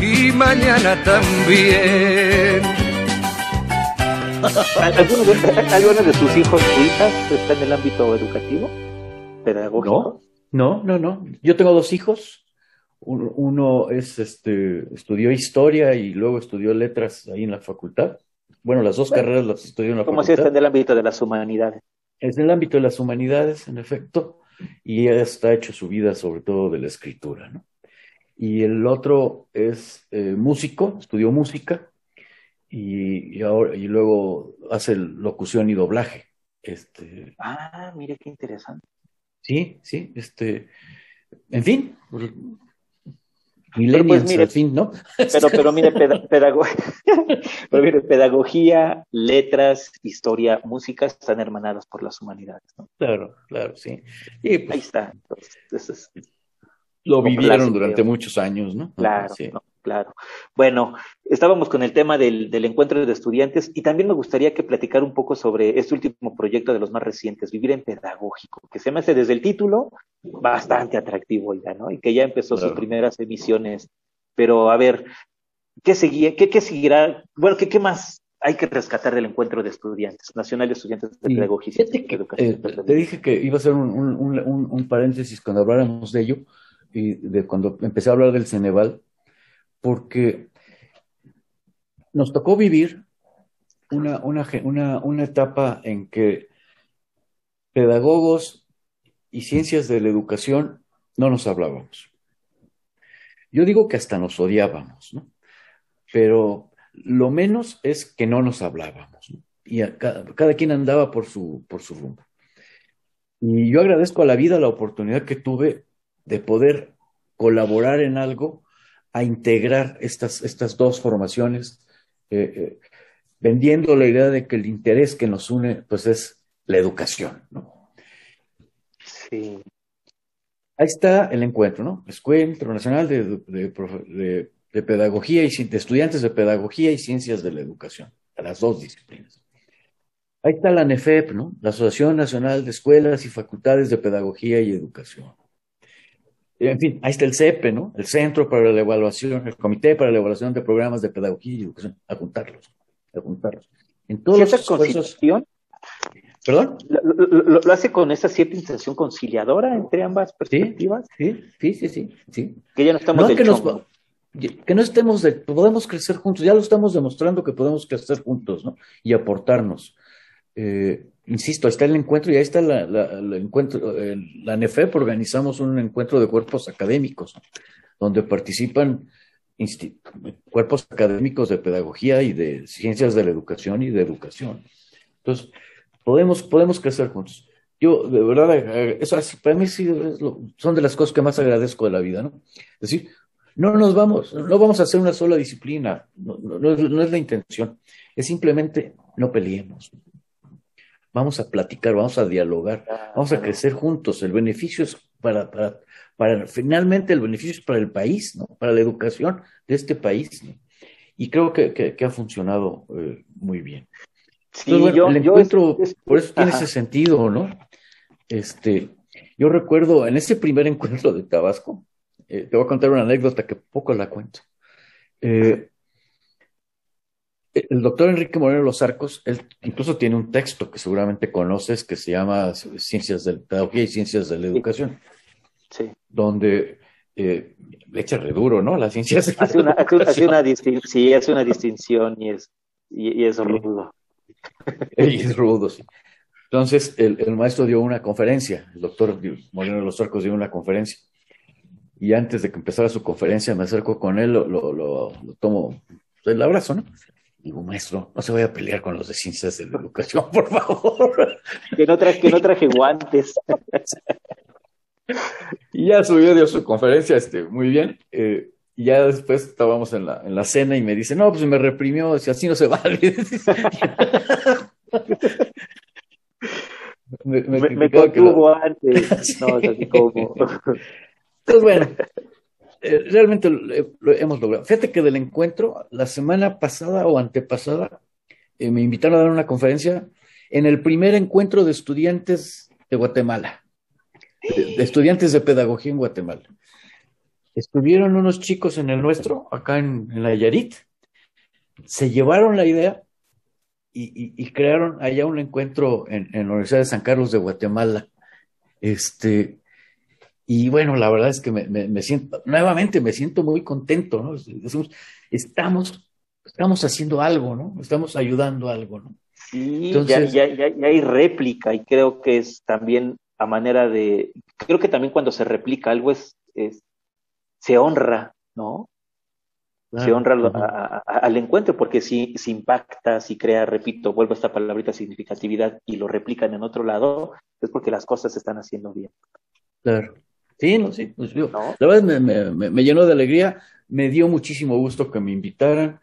y mañana también. ¿Algunos de, sus hijos o hijas está en el ámbito educativo, pedagógico? No, no, no, Yo tengo dos hijos. Uno es, este, estudió historia y luego estudió letras ahí en la facultad. Bueno, las dos carreras las estudió en la facultad. ¿Cómo si está en el ámbito de las humanidades? Es en el ámbito de las humanidades, en efecto y está hecho su vida sobre todo de la escritura. ¿no? Y el otro es eh, músico, estudió música y, ahora, y luego hace locución y doblaje. Este, ah, mire qué interesante. Sí, sí, este, en fin, Millennials, pues al fin, ¿no? Pero, pero mire, pero mire, pedagogía, letras, historia, música están hermanadas por las humanidades, ¿no? Claro, claro, sí. Pues, Ahí está. Entonces, lo vivieron durante muchos años, ¿no? Claro, sí claro. Bueno, estábamos con el tema del, encuentro de estudiantes y también me gustaría que platicar un poco sobre este último proyecto de los más recientes, Vivir en Pedagógico, que se me hace desde el título bastante atractivo ya, ¿no? Y que ya empezó sus primeras emisiones. Pero a ver, ¿qué, seguía, qué, qué seguirá? Bueno, ¿qué, ¿qué más hay que rescatar del encuentro de estudiantes, Nacional de Estudiantes de Pedagogía y Educación. Eh, te dije que iba a hacer un, un, un, paréntesis cuando habláramos de ello, y de cuando empecé a hablar del Ceneval, porque nos tocó vivir una, una, etapa en que pedagogos y ciencias de la educación no nos hablábamos. Yo digo que hasta nos odiábamos, ¿no? Pero lo menos es que no nos hablábamos, Y cada, cada, quien andaba por su, por su rumbo. Y yo agradezco a la vida la oportunidad que tuve de poder colaborar en algo a integrar estas, estas dos formaciones, eh, eh, vendiendo la idea de que el interés que nos une, pues es la educación, ¿no? Sí. Ahí está el encuentro, ¿no? Encuentro Nacional de, de, Pedagogía y de Estudiantes de Pedagogía y Ciencias de la Educación, a las dos disciplinas. Ahí está la NEFEP, ¿no? La Asociación Nacional de Escuelas y Facultades de Pedagogía y Educación. En fin, ahí está el CEPE, ¿no? El Centro para la Evaluación, el Comité para la Evaluación de Programas de Pedagogía y Educación, a juntarlos, a juntarlos. En todos los esfuerzos... ¿Perdón? Lo, hace con esa cierta intención conciliadora entre ambas perspectivas? Sí, sí, sí, sí. sí, Que ya no estamos que, que no estemos de, podemos crecer juntos, ya lo estamos demostrando que podemos crecer juntos, ¿no? Y aportarnos. Eh, insisto, ahí está el encuentro y ahí está la, encuentro, la NEFEP organizamos un encuentro de cuerpos académicos, donde participan cuerpos académicos de pedagogía y de ciencias de la educación y de educación. Entonces, podemos, podemos crecer juntos. Yo, de verdad, eh, eso para mí sí son de las cosas que más agradezco de la vida, ¿no? Es decir, no nos vamos, no vamos a hacer una sola disciplina, no, no es la intención, es simplemente no peleemos vamos a platicar, vamos a dialogar, vamos a crecer juntos. El beneficio es para, para, para, finalmente el beneficio es para el país, ¿no? Para la educación de este país, ¿no? Y creo que, que, ha funcionado eh, muy bien. Sí, yo, el encuentro, por eso tiene ese sentido, ¿no? Este, yo recuerdo en ese primer encuentro de Tabasco, eh, te voy a contar una anécdota que poco la cuento. Eh, El doctor Enrique Moreno Los Arcos, él incluso tiene un texto que seguramente conoces que se llama Ciencias de Pedagogía y Ciencias de la Educación. Sí. Donde eh, le echa reduro, ¿no? La ciencia hace una, hace una sí, hace una distinción y es, y, es rudo. y es rudo, sí. Entonces, el, el, maestro dio una conferencia, el doctor Moreno de los Arcos dio una conferencia. Y antes de que empezara su conferencia, me acerco con él, lo, lo, lo, tomo el abrazo, ¿no? Digo, maestro, no se vaya a pelear con los de ciencias de la educación, por favor. Que no traje, que no traje guantes. y ya subió, dio su conferencia, este, muy bien. Eh, y ya después estábamos en la, en la cena y me dice, no, pues me reprimió, si así no se vale. me, me, me, contuvo antes. No, es así como. Entonces, bueno, eh, realmente lo, hemos logrado. Fíjate que del encuentro, la semana pasada o antepasada, eh, me invitaron a dar una conferencia en el primer encuentro de estudiantes de Guatemala, de, estudiantes de pedagogía en Guatemala. Estuvieron unos chicos en el nuestro, acá en, la Yarit, se llevaron la idea y, crearon allá un encuentro en, en, la Universidad de San Carlos de Guatemala. Este, y bueno, la verdad es que me, siento, nuevamente me siento muy contento, ¿no? estamos, estamos haciendo algo, ¿no? Estamos ayudando a algo, ¿no? Sí, ya, ya, ya, hay réplica y creo que es también a manera de, creo que también cuando se replica algo es, es se honra, ¿no? se honra al encuentro porque si, si impacta, si crea, repito, vuelvo a esta palabrita significatividad y lo replican en otro lado, es porque las cosas se están haciendo bien. Claro. Sí, no, sí, pues, la verdad me, me, llenó de alegría, me dio muchísimo gusto que me invitaran.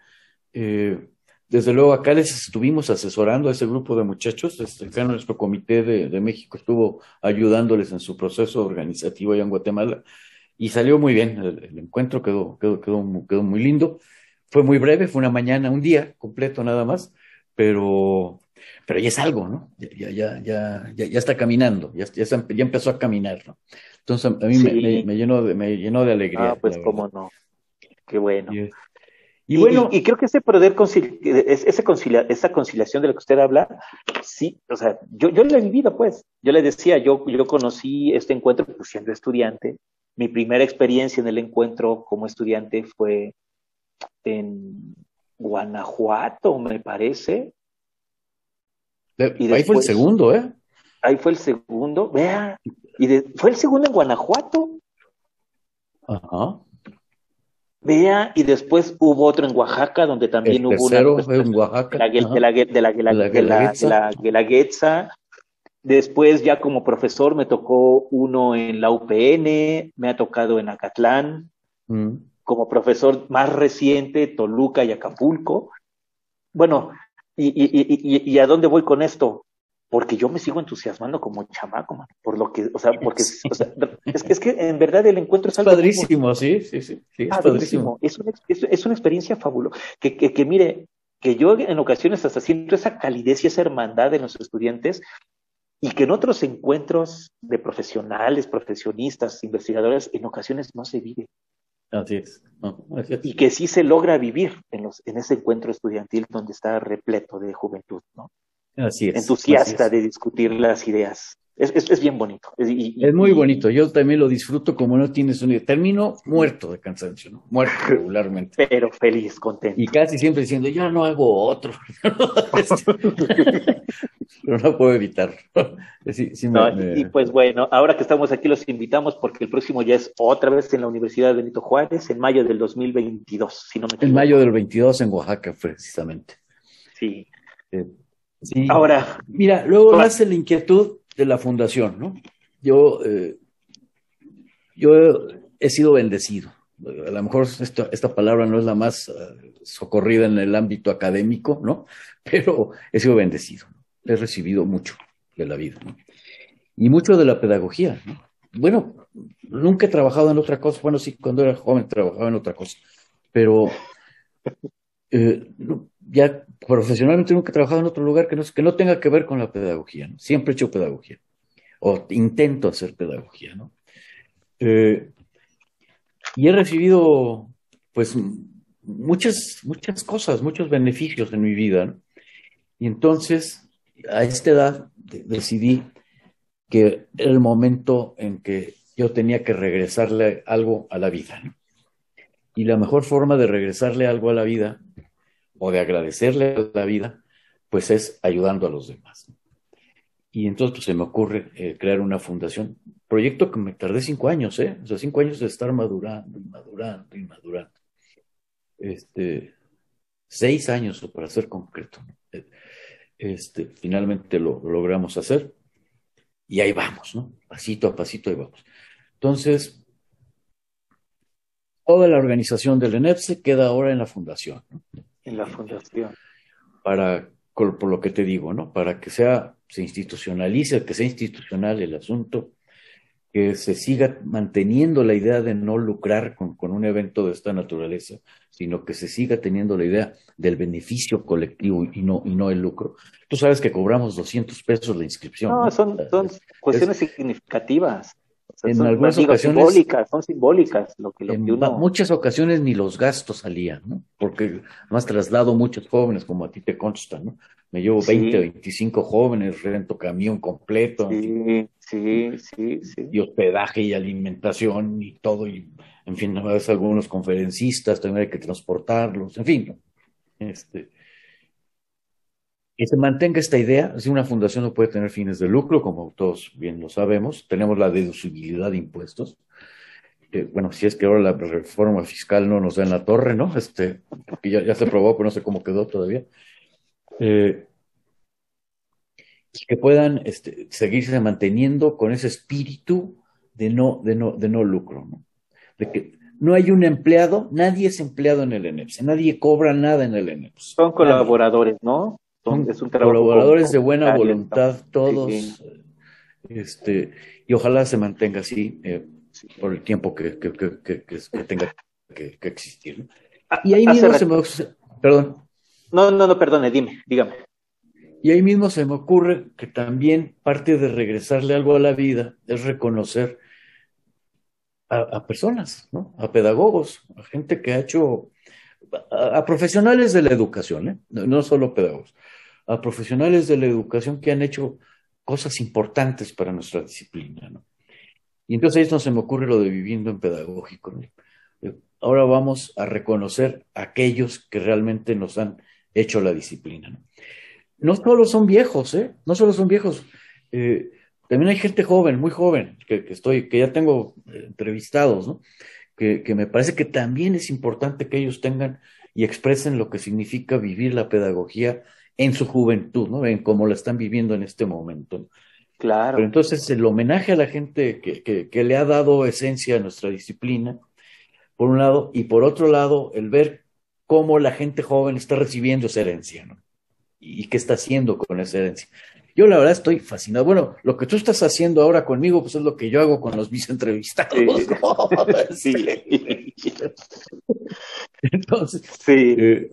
Eh, desde luego acá les estuvimos asesorando a ese grupo de muchachos, este, acá nuestro comité de, México estuvo ayudándoles en su proceso organizativo allá en Guatemala y salió muy bien, el, encuentro quedó, quedó, quedó, quedó muy lindo, fue muy breve, fue una mañana, un día completo nada más, pero pero ya es algo, ¿no? Ya, ya, ya, ya, ya está caminando, ya, ya, ya, empezó a caminar, ¿no? Entonces a mí me, me, llenó de, me llenó de alegría. Ah, pues cómo no. Qué bueno. Y, bueno, y, creo que ese poder ese concilia, esa conciliación de la que usted habla, sí, o sea, yo, yo lo he vivido, pues. Yo le decía, yo, yo conocí este encuentro pues, siendo estudiante. Mi primera experiencia en el encuentro como estudiante fue en Guanajuato, me parece, ahí fue el segundo, ¿eh? Ahí fue el segundo, vea. Y fue el segundo en Guanajuato. Ajá. Vea, y después hubo otro en Oaxaca, donde también hubo una. Fue en Oaxaca. de la, de la, de la, Después, ya como profesor, me tocó uno en la UPN, me ha tocado en Acatlán. Mm. Como profesor más reciente, Toluca y Acapulco. Bueno, ¿Y, y, y, a dónde voy con esto? Porque yo me sigo entusiasmando como chamaco, por lo que, o sea, porque o sea, es, que, es que en verdad el encuentro es algo padrísimo, sí, sí, sí, es padrísimo. Es una, es, una experiencia fabulosa. Que, que, que mire, que yo en ocasiones hasta siento esa calidez y esa hermandad de los estudiantes y que en otros encuentros de profesionales, profesionistas, investigadores, en ocasiones no se vive. Así es. Y que sí se logra vivir en, los, en ese encuentro estudiantil donde está repleto de juventud, ¿no? Así es. Entusiasta de discutir las ideas. Es, es, bien bonito. es muy bonito. Yo también lo disfruto como no tienes un Termino muerto de cansancio, ¿no? Muerto regularmente. Pero feliz, contento. Y casi siempre diciendo, ya no hago otro. Pero no puedo evitar. Y pues bueno, ahora que estamos aquí los invitamos porque el próximo ya es otra vez en la Universidad de Benito Juárez, en mayo del 2022, si no me equivoco. En mayo del 22 en Oaxaca, precisamente. Sí. Eh, sí. Ahora. Mira, luego nace la inquietud de la fundación, ¿no? Yo, eh, yo he sido bendecido. A lo mejor esta, esta palabra no es la más eh, socorrida en el ámbito académico, ¿no? Pero he sido bendecido. He recibido mucho de la vida, ¿no? Y mucho de la pedagogía, ¿no? Bueno, nunca he trabajado en otra cosa. Bueno, sí, cuando era joven trabajaba en otra cosa. Pero eh, ya profesionalmente nunca he trabajado en otro lugar que no, que no tenga que ver con la pedagogía. ¿no? Siempre he hecho pedagogía, o intento hacer pedagogía. ¿no? Eh, y he recibido, pues, muchas, muchas cosas, muchos beneficios en mi vida. Y entonces, a esta edad, decidí que era el momento en que yo tenía que regresarle algo a la vida. Y la mejor forma de regresarle algo a la vida o de agradecerle a la vida, pues es ayudando a los demás. Y entonces pues, se me ocurre eh, crear una fundación, proyecto que me tardé cinco años, ¿eh? O sea, cinco años de estar madurando y madurando y madurando. Este, seis años para ser concreto. Este, finalmente lo, logramos hacer y ahí vamos, ¿no? Pasito a pasito ahí vamos. Entonces, toda la organización del ENEP se queda ahora en la fundación. En la fundación. Para, por lo que te digo, ¿no? Para que sea, se institucionalice, que sea institucional el asunto, que se siga manteniendo la idea de no lucrar con, con, un evento de esta naturaleza, sino que se siga teniendo la idea del beneficio colectivo y no, y no el lucro. Tú sabes que cobramos 200 pesos la inscripción. No, son, son cuestiones significativas en algunas ocasiones. Simbólicas, son simbólicas. Lo que, en muchas ocasiones ni los gastos salían, ¿no? Porque más traslado muchos jóvenes, como a ti te consta, ¿no? Me llevo 20, 25 jóvenes, rento camión completo. Sí, sí, sí, sí. Y hospedaje y alimentación y todo. Y, en fin, a veces algunos conferencistas hay que transportarlos, en fin. Este, que se mantenga esta idea, si una fundación no puede tener fines de lucro, como todos bien lo sabemos, tenemos la deducibilidad de impuestos. bueno, si es que ahora la reforma fiscal no nos da en la torre, ¿no? Este, que ya, ya se probó, pero no sé cómo quedó todavía. Eh, que puedan este, seguirse manteniendo con ese espíritu de no, de no, de no lucro, ¿no? De que no hay un empleado, nadie es empleado en el ENEPS, nadie cobra nada en el ENEPS. Son colaboradores, ¿no? Son, colaboradores de buena voluntad, todos. Este, y ojalá se mantenga así eh, por el tiempo que, que, que, que tenga que, existir. Ah, y ahí mismo se me perdón. No, no, no, perdone, dime, dígame. Y ahí mismo se me ocurre que también parte de regresarle algo a la vida es reconocer a, personas, ¿no? A pedagogos, a gente que ha hecho, a, profesionales de la educación, ¿eh? no solo pedagogos, a profesionales de la educación que han hecho cosas importantes para nuestra disciplina. ¿no? Y entonces ahí no se me ocurre lo de viviendo en pedagógico. Eh, ahora vamos a reconocer a aquellos que realmente nos han hecho la disciplina. No, solo son viejos, ¿eh? No solo son viejos. Eh, también hay gente joven, muy joven, que, estoy, que ya tengo eh, entrevistados, ¿no? Que me parece que también es importante que ellos tengan y expresen lo que significa vivir la pedagogía en su juventud, ¿no? En cómo la están viviendo en este momento. Claro. Pero entonces el homenaje a la gente que, que, le ha dado esencia a nuestra disciplina, por un lado, y por otro lado, el ver cómo la gente joven está recibiendo esa herencia, ¿no? Y qué está haciendo con esa herencia. Yo la verdad estoy fascinado. Bueno, lo que tú estás haciendo ahora conmigo, pues es lo que yo hago con los mis entrevistados. Sí. Entonces, sí. Eh,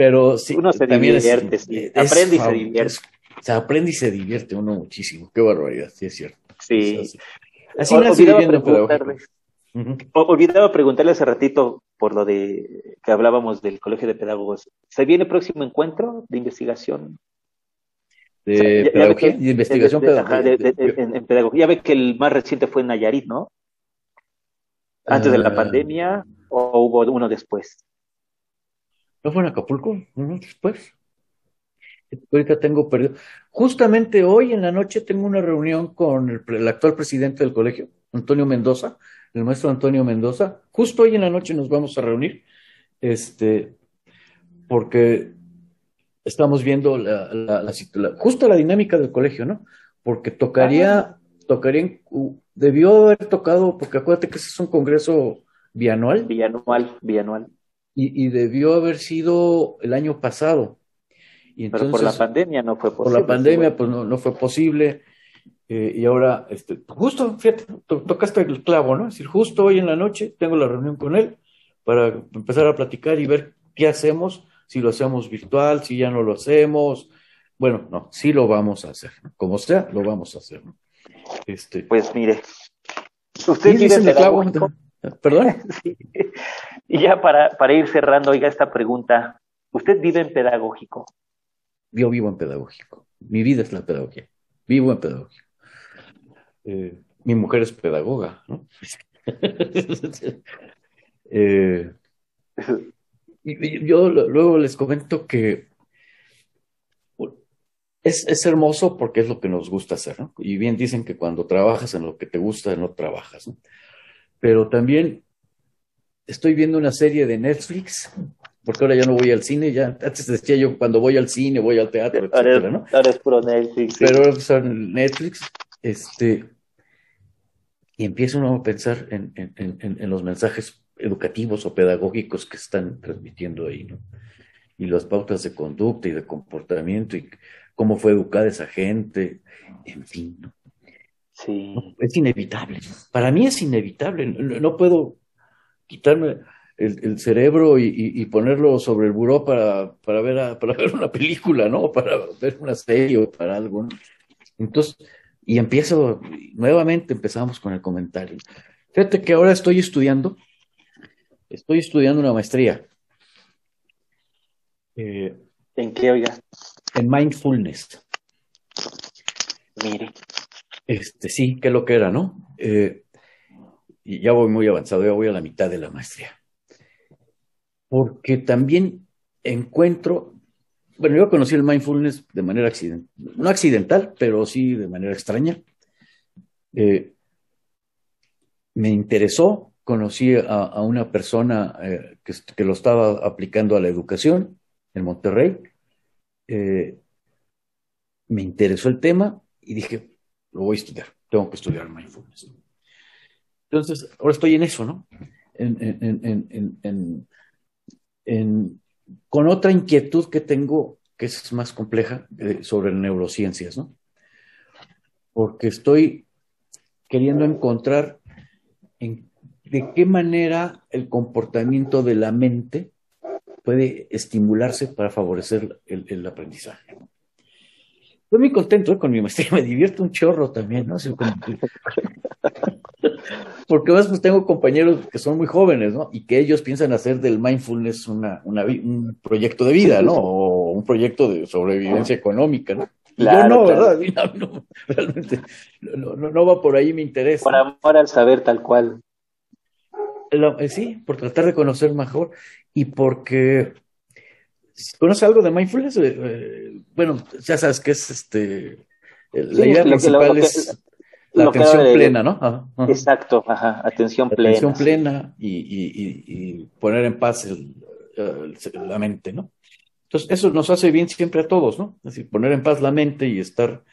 pero sí, uno se divierte, aprende y se divierte. Se aprende y se divierte uno muchísimo. Qué barbaridad, sí es cierto. Sí. así, así viviendo Olvidaba preguntarle hace ratito por lo de que hablábamos del Colegio de Pedagogos. ¿Se viene próximo encuentro de investigación? De pedagogía, de investigación en, pedagogía. Ya ve que el más reciente fue en Nayarit, ¿no? Antes de la ah. pandemia o hubo uno después. ¿No fue en Acapulco? después. Ahorita tengo perdido. Justamente hoy en la noche tengo una reunión con el, actual presidente del colegio, Antonio Mendoza, el maestro Antonio Mendoza. Justo hoy en la noche nos vamos a reunir, este, porque estamos viendo la, la, justo la dinámica del colegio, ¿no? Porque tocaría, tocaría, debió haber tocado, porque acuérdate que ese es un congreso bianual. Bianual, bianual y, debió haber sido el año pasado. Y entonces, Pero por la pandemia no fue posible. Por la pandemia, pues no, no fue posible. Eh, y ahora, este, justo, fíjate, tocaste el clavo, ¿no? Es decir, justo hoy en la noche tengo la reunión con él para empezar a platicar y ver qué hacemos, si lo hacemos virtual, si ya no lo hacemos. Bueno, no, sí lo vamos a hacer. Como sea, lo vamos a hacer. Este, pues mire, usted quiere el clavo, ¿Perdón? Y ya para, para ir cerrando, oiga esta pregunta, ¿usted vive en pedagógico? Yo vivo en pedagógico. Mi vida es la pedagogía. Vivo en pedagógico. Eh, mi mujer es pedagoga, ¿no? eh, yo luego les comento que es, es, hermoso porque es lo que nos gusta hacer, ¿no? Y bien dicen que cuando trabajas en lo que te gusta, no trabajas, ¿no? Pero también estoy viendo una serie de Netflix, porque ahora ya no voy al cine, ya antes decía yo cuando voy al cine, voy al teatro, etcétera, ¿no? Ahora es pro Netflix. Sí. Pero ahora son Netflix, este, y empieza uno a pensar en, en, en, en, los mensajes educativos o pedagógicos que están transmitiendo ahí, ¿no? Y las pautas de conducta y de comportamiento y cómo fue educada esa gente, en fin, ¿no? Sí. Es inevitable. Para mí es inevitable. No, no puedo quitarme el, el cerebro y, y, y, ponerlo sobre el buró para, para, ver a, para ver una película, ¿no? Para ver una serie o para algo. ¿no? Entonces, y empiezo, nuevamente empezamos con el comentario. Fíjate que ahora estoy estudiando, estoy estudiando una maestría. Eh, ¿En qué, oiga? En mindfulness. Mire. Este, sí, qué lo que era, ¿no? Eh, y ya voy muy avanzado, ya voy a la mitad de la maestría. Porque también encuentro, bueno, yo conocí el mindfulness de manera accidental, no accidental, pero sí de manera extraña. Eh, me interesó, conocí a, una persona eh, que, que, lo estaba aplicando a la educación en Monterrey. Eh, me interesó el tema y dije, lo voy a estudiar, tengo que estudiar mindfulness. Entonces, ahora estoy en eso, ¿no? En, en, en, con otra inquietud que tengo, que es más compleja, eh, sobre neurociencias, ¿no? Porque estoy queriendo encontrar en, de qué manera el comportamiento de la mente puede estimularse para favorecer el, el aprendizaje. Estoy muy contento ¿eh? con mi maestría, me divierto un chorro también, ¿no? Porque además pues tengo compañeros que son muy jóvenes, ¿no? Y que ellos piensan hacer del mindfulness una, una, un proyecto de vida, ¿no? O un proyecto de sobrevivencia económica, ¿no? Claro, yo no, claro. ¿verdad? No, no, realmente no, va por ahí mi interés. Por amor al saber tal cual. Eh, sí, por tratar de conocer mejor y porque ¿Conoce algo de mindfulness? Eh, eh, bueno, ya sabes que es este. La sí, idea principal lo es la atención de, plena, ¿no? Ajá, ajá. Exacto, ajá, atención plena. Atención plena y, y, y, y, poner en paz el, el, la mente, ¿no? Entonces, eso nos hace bien siempre a todos, ¿no? Es decir, poner en paz la mente y estar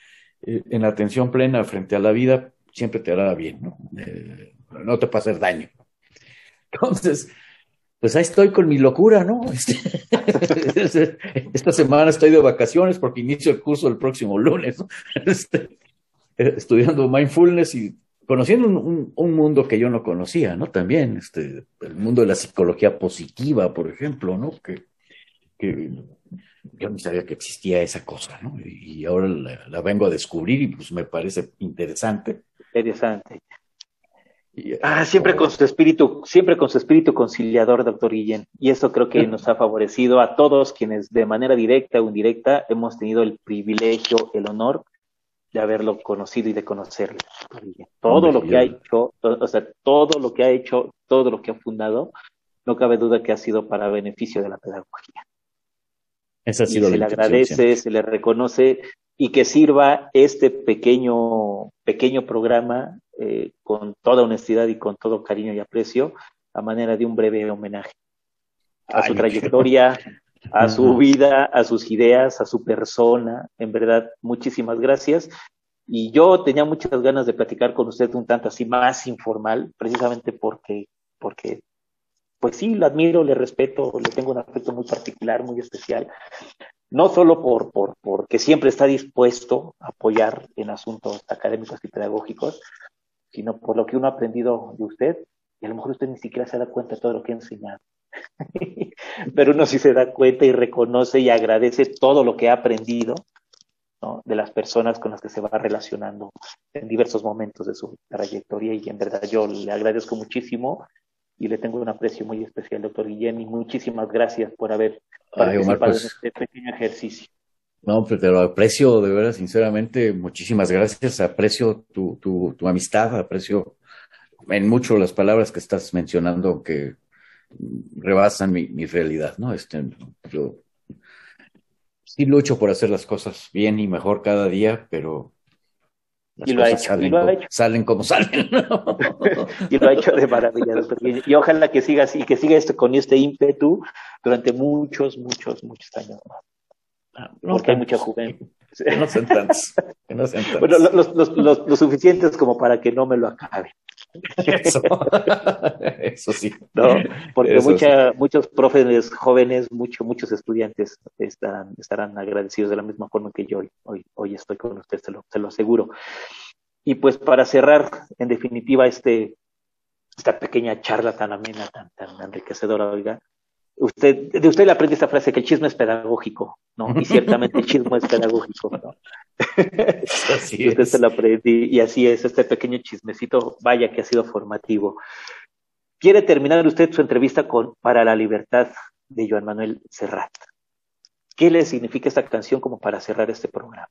eh, en atención plena frente a la vida siempre te hará bien, ¿no? Eh, no te va a hacer daño. Entonces, pues ahí estoy con mi locura, ¿no? Este, esta semana estoy de vacaciones porque inicio el curso el próximo lunes, ¿no? Este, estudiando mindfulness y conociendo un, un, un, mundo que yo no conocía, ¿no? También, este, el mundo de la psicología positiva, por ejemplo, ¿no? Que, que yo no sabía que existía esa cosa, ¿no? Y ahora la, la vengo a descubrir y pues me parece interesante. Interesante. Ah, siempre con su espíritu, siempre con su espíritu conciliador, doctor Guillén. Y eso creo que nos ha favorecido a todos quienes de manera directa o indirecta hemos tenido el privilegio, el honor de haberlo conocido y de conocerle. Todo lo que ha hecho, o sea, todo lo que ha hecho, todo lo que ha fundado, no cabe duda que ha sido para beneficio de la pedagogía. Esa ha sido y se le agradece, se le reconoce y que sirva este pequeño, pequeño programa eh, con toda honestidad y con todo cariño y aprecio, a manera de un breve homenaje a su Ay, trayectoria, a su vida, a sus ideas, a su persona. En verdad, muchísimas gracias. Y yo tenía muchas ganas de platicar con usted un tanto así más informal, precisamente porque, porque pues sí, lo admiro, le respeto, le tengo un afecto muy particular, muy especial, no solo por, por, porque siempre está dispuesto a apoyar en asuntos académicos y pedagógicos, sino por lo que uno ha aprendido de usted, y a lo mejor usted ni siquiera se da cuenta de todo lo que ha enseñado. Pero uno sí se da cuenta y reconoce y agradece todo lo que ha aprendido ¿no? de las personas con las que se va relacionando en diversos momentos de su trayectoria y en verdad yo le agradezco muchísimo y le tengo un aprecio muy especial, doctor Guillén, y muchísimas gracias por haber participado en pues este pequeño ejercicio. No, pero te lo aprecio de verdad, sinceramente, muchísimas gracias, aprecio tu, tu, tu amistad, aprecio en mucho las palabras que estás mencionando que rebasan mi, mi realidad, ¿no? Este, yo sí lucho por hacer las cosas bien y mejor cada día, pero las Y lo ha cosas hecho, salen, y lo ha como, hecho. salen como salen. ¿no? y lo ha hecho de maravilla, doctor. Y ojalá que siga así, que siga esto con este ímpetu durante muchos, muchos, muchos años más. No, Porque hay mucha juventud. Que no sean tantos, que no sean tantos. Bueno, los, los, los, los suficientes como para que no me lo acabe. Eso, eso sí. ¿no? Porque Eso mucha, muchos profes jóvenes, mucho, muchos estudiantes estarán, estarán agradecidos de la misma forma que yo hoy, hoy, hoy estoy con usted, se lo, se lo aseguro. Y pues para cerrar, en definitiva, este, esta pequeña charla tan amena, tan, tan enriquecedora, oiga, usted, de usted le aprende esta frase que el chisme es pedagógico, ¿no? Y ciertamente el chisme es pedagógico, ¿no? Así Y usted es. se lo aprendí y así es, este pequeño chismecito, vaya que ha sido formativo. Quiere terminar usted su entrevista con Para la Libertad de Joan Manuel Serrat. ¿Qué le significa esta canción como para cerrar este programa?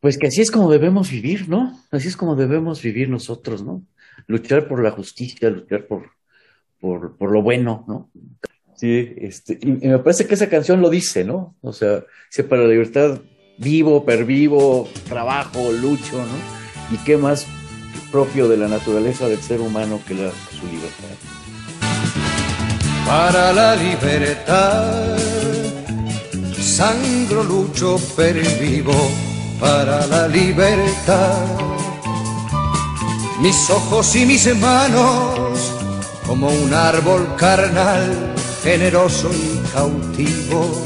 Pues que así es como debemos vivir, ¿no? Así es como debemos vivir nosotros, ¿no? Luchar por la justicia, luchar por, por, por lo bueno, ¿no? Sí, este, y, me parece que esa canción lo dice, ¿no? O sea, dice para la libertad vivo, pervivo, trabajo, lucho, ¿no? Y qué más propio de la naturaleza del ser humano que la, su libertad. para la libertad. Sangro, lucho, pervivo para la libertad. Mis ojos y mis manos, como un árbol carnal, generoso y cautivo,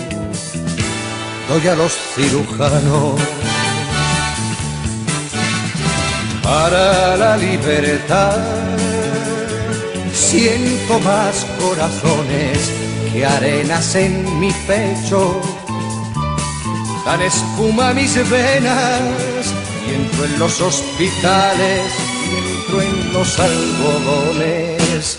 doy a los cirujanos. Para la libertad Siento más corazones que arenas en mi pecho. Dan espuma mis venas y entro en los hospitales y entro en los algodones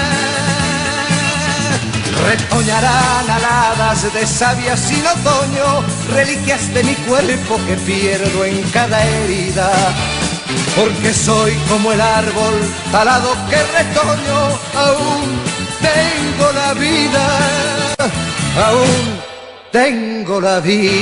Retoñarán aladas de savia sin otoño, reliquias de mi cuerpo que pierdo en cada herida. Porque soy como el árbol talado que retoño, aún tengo la vida, aún tengo la vida.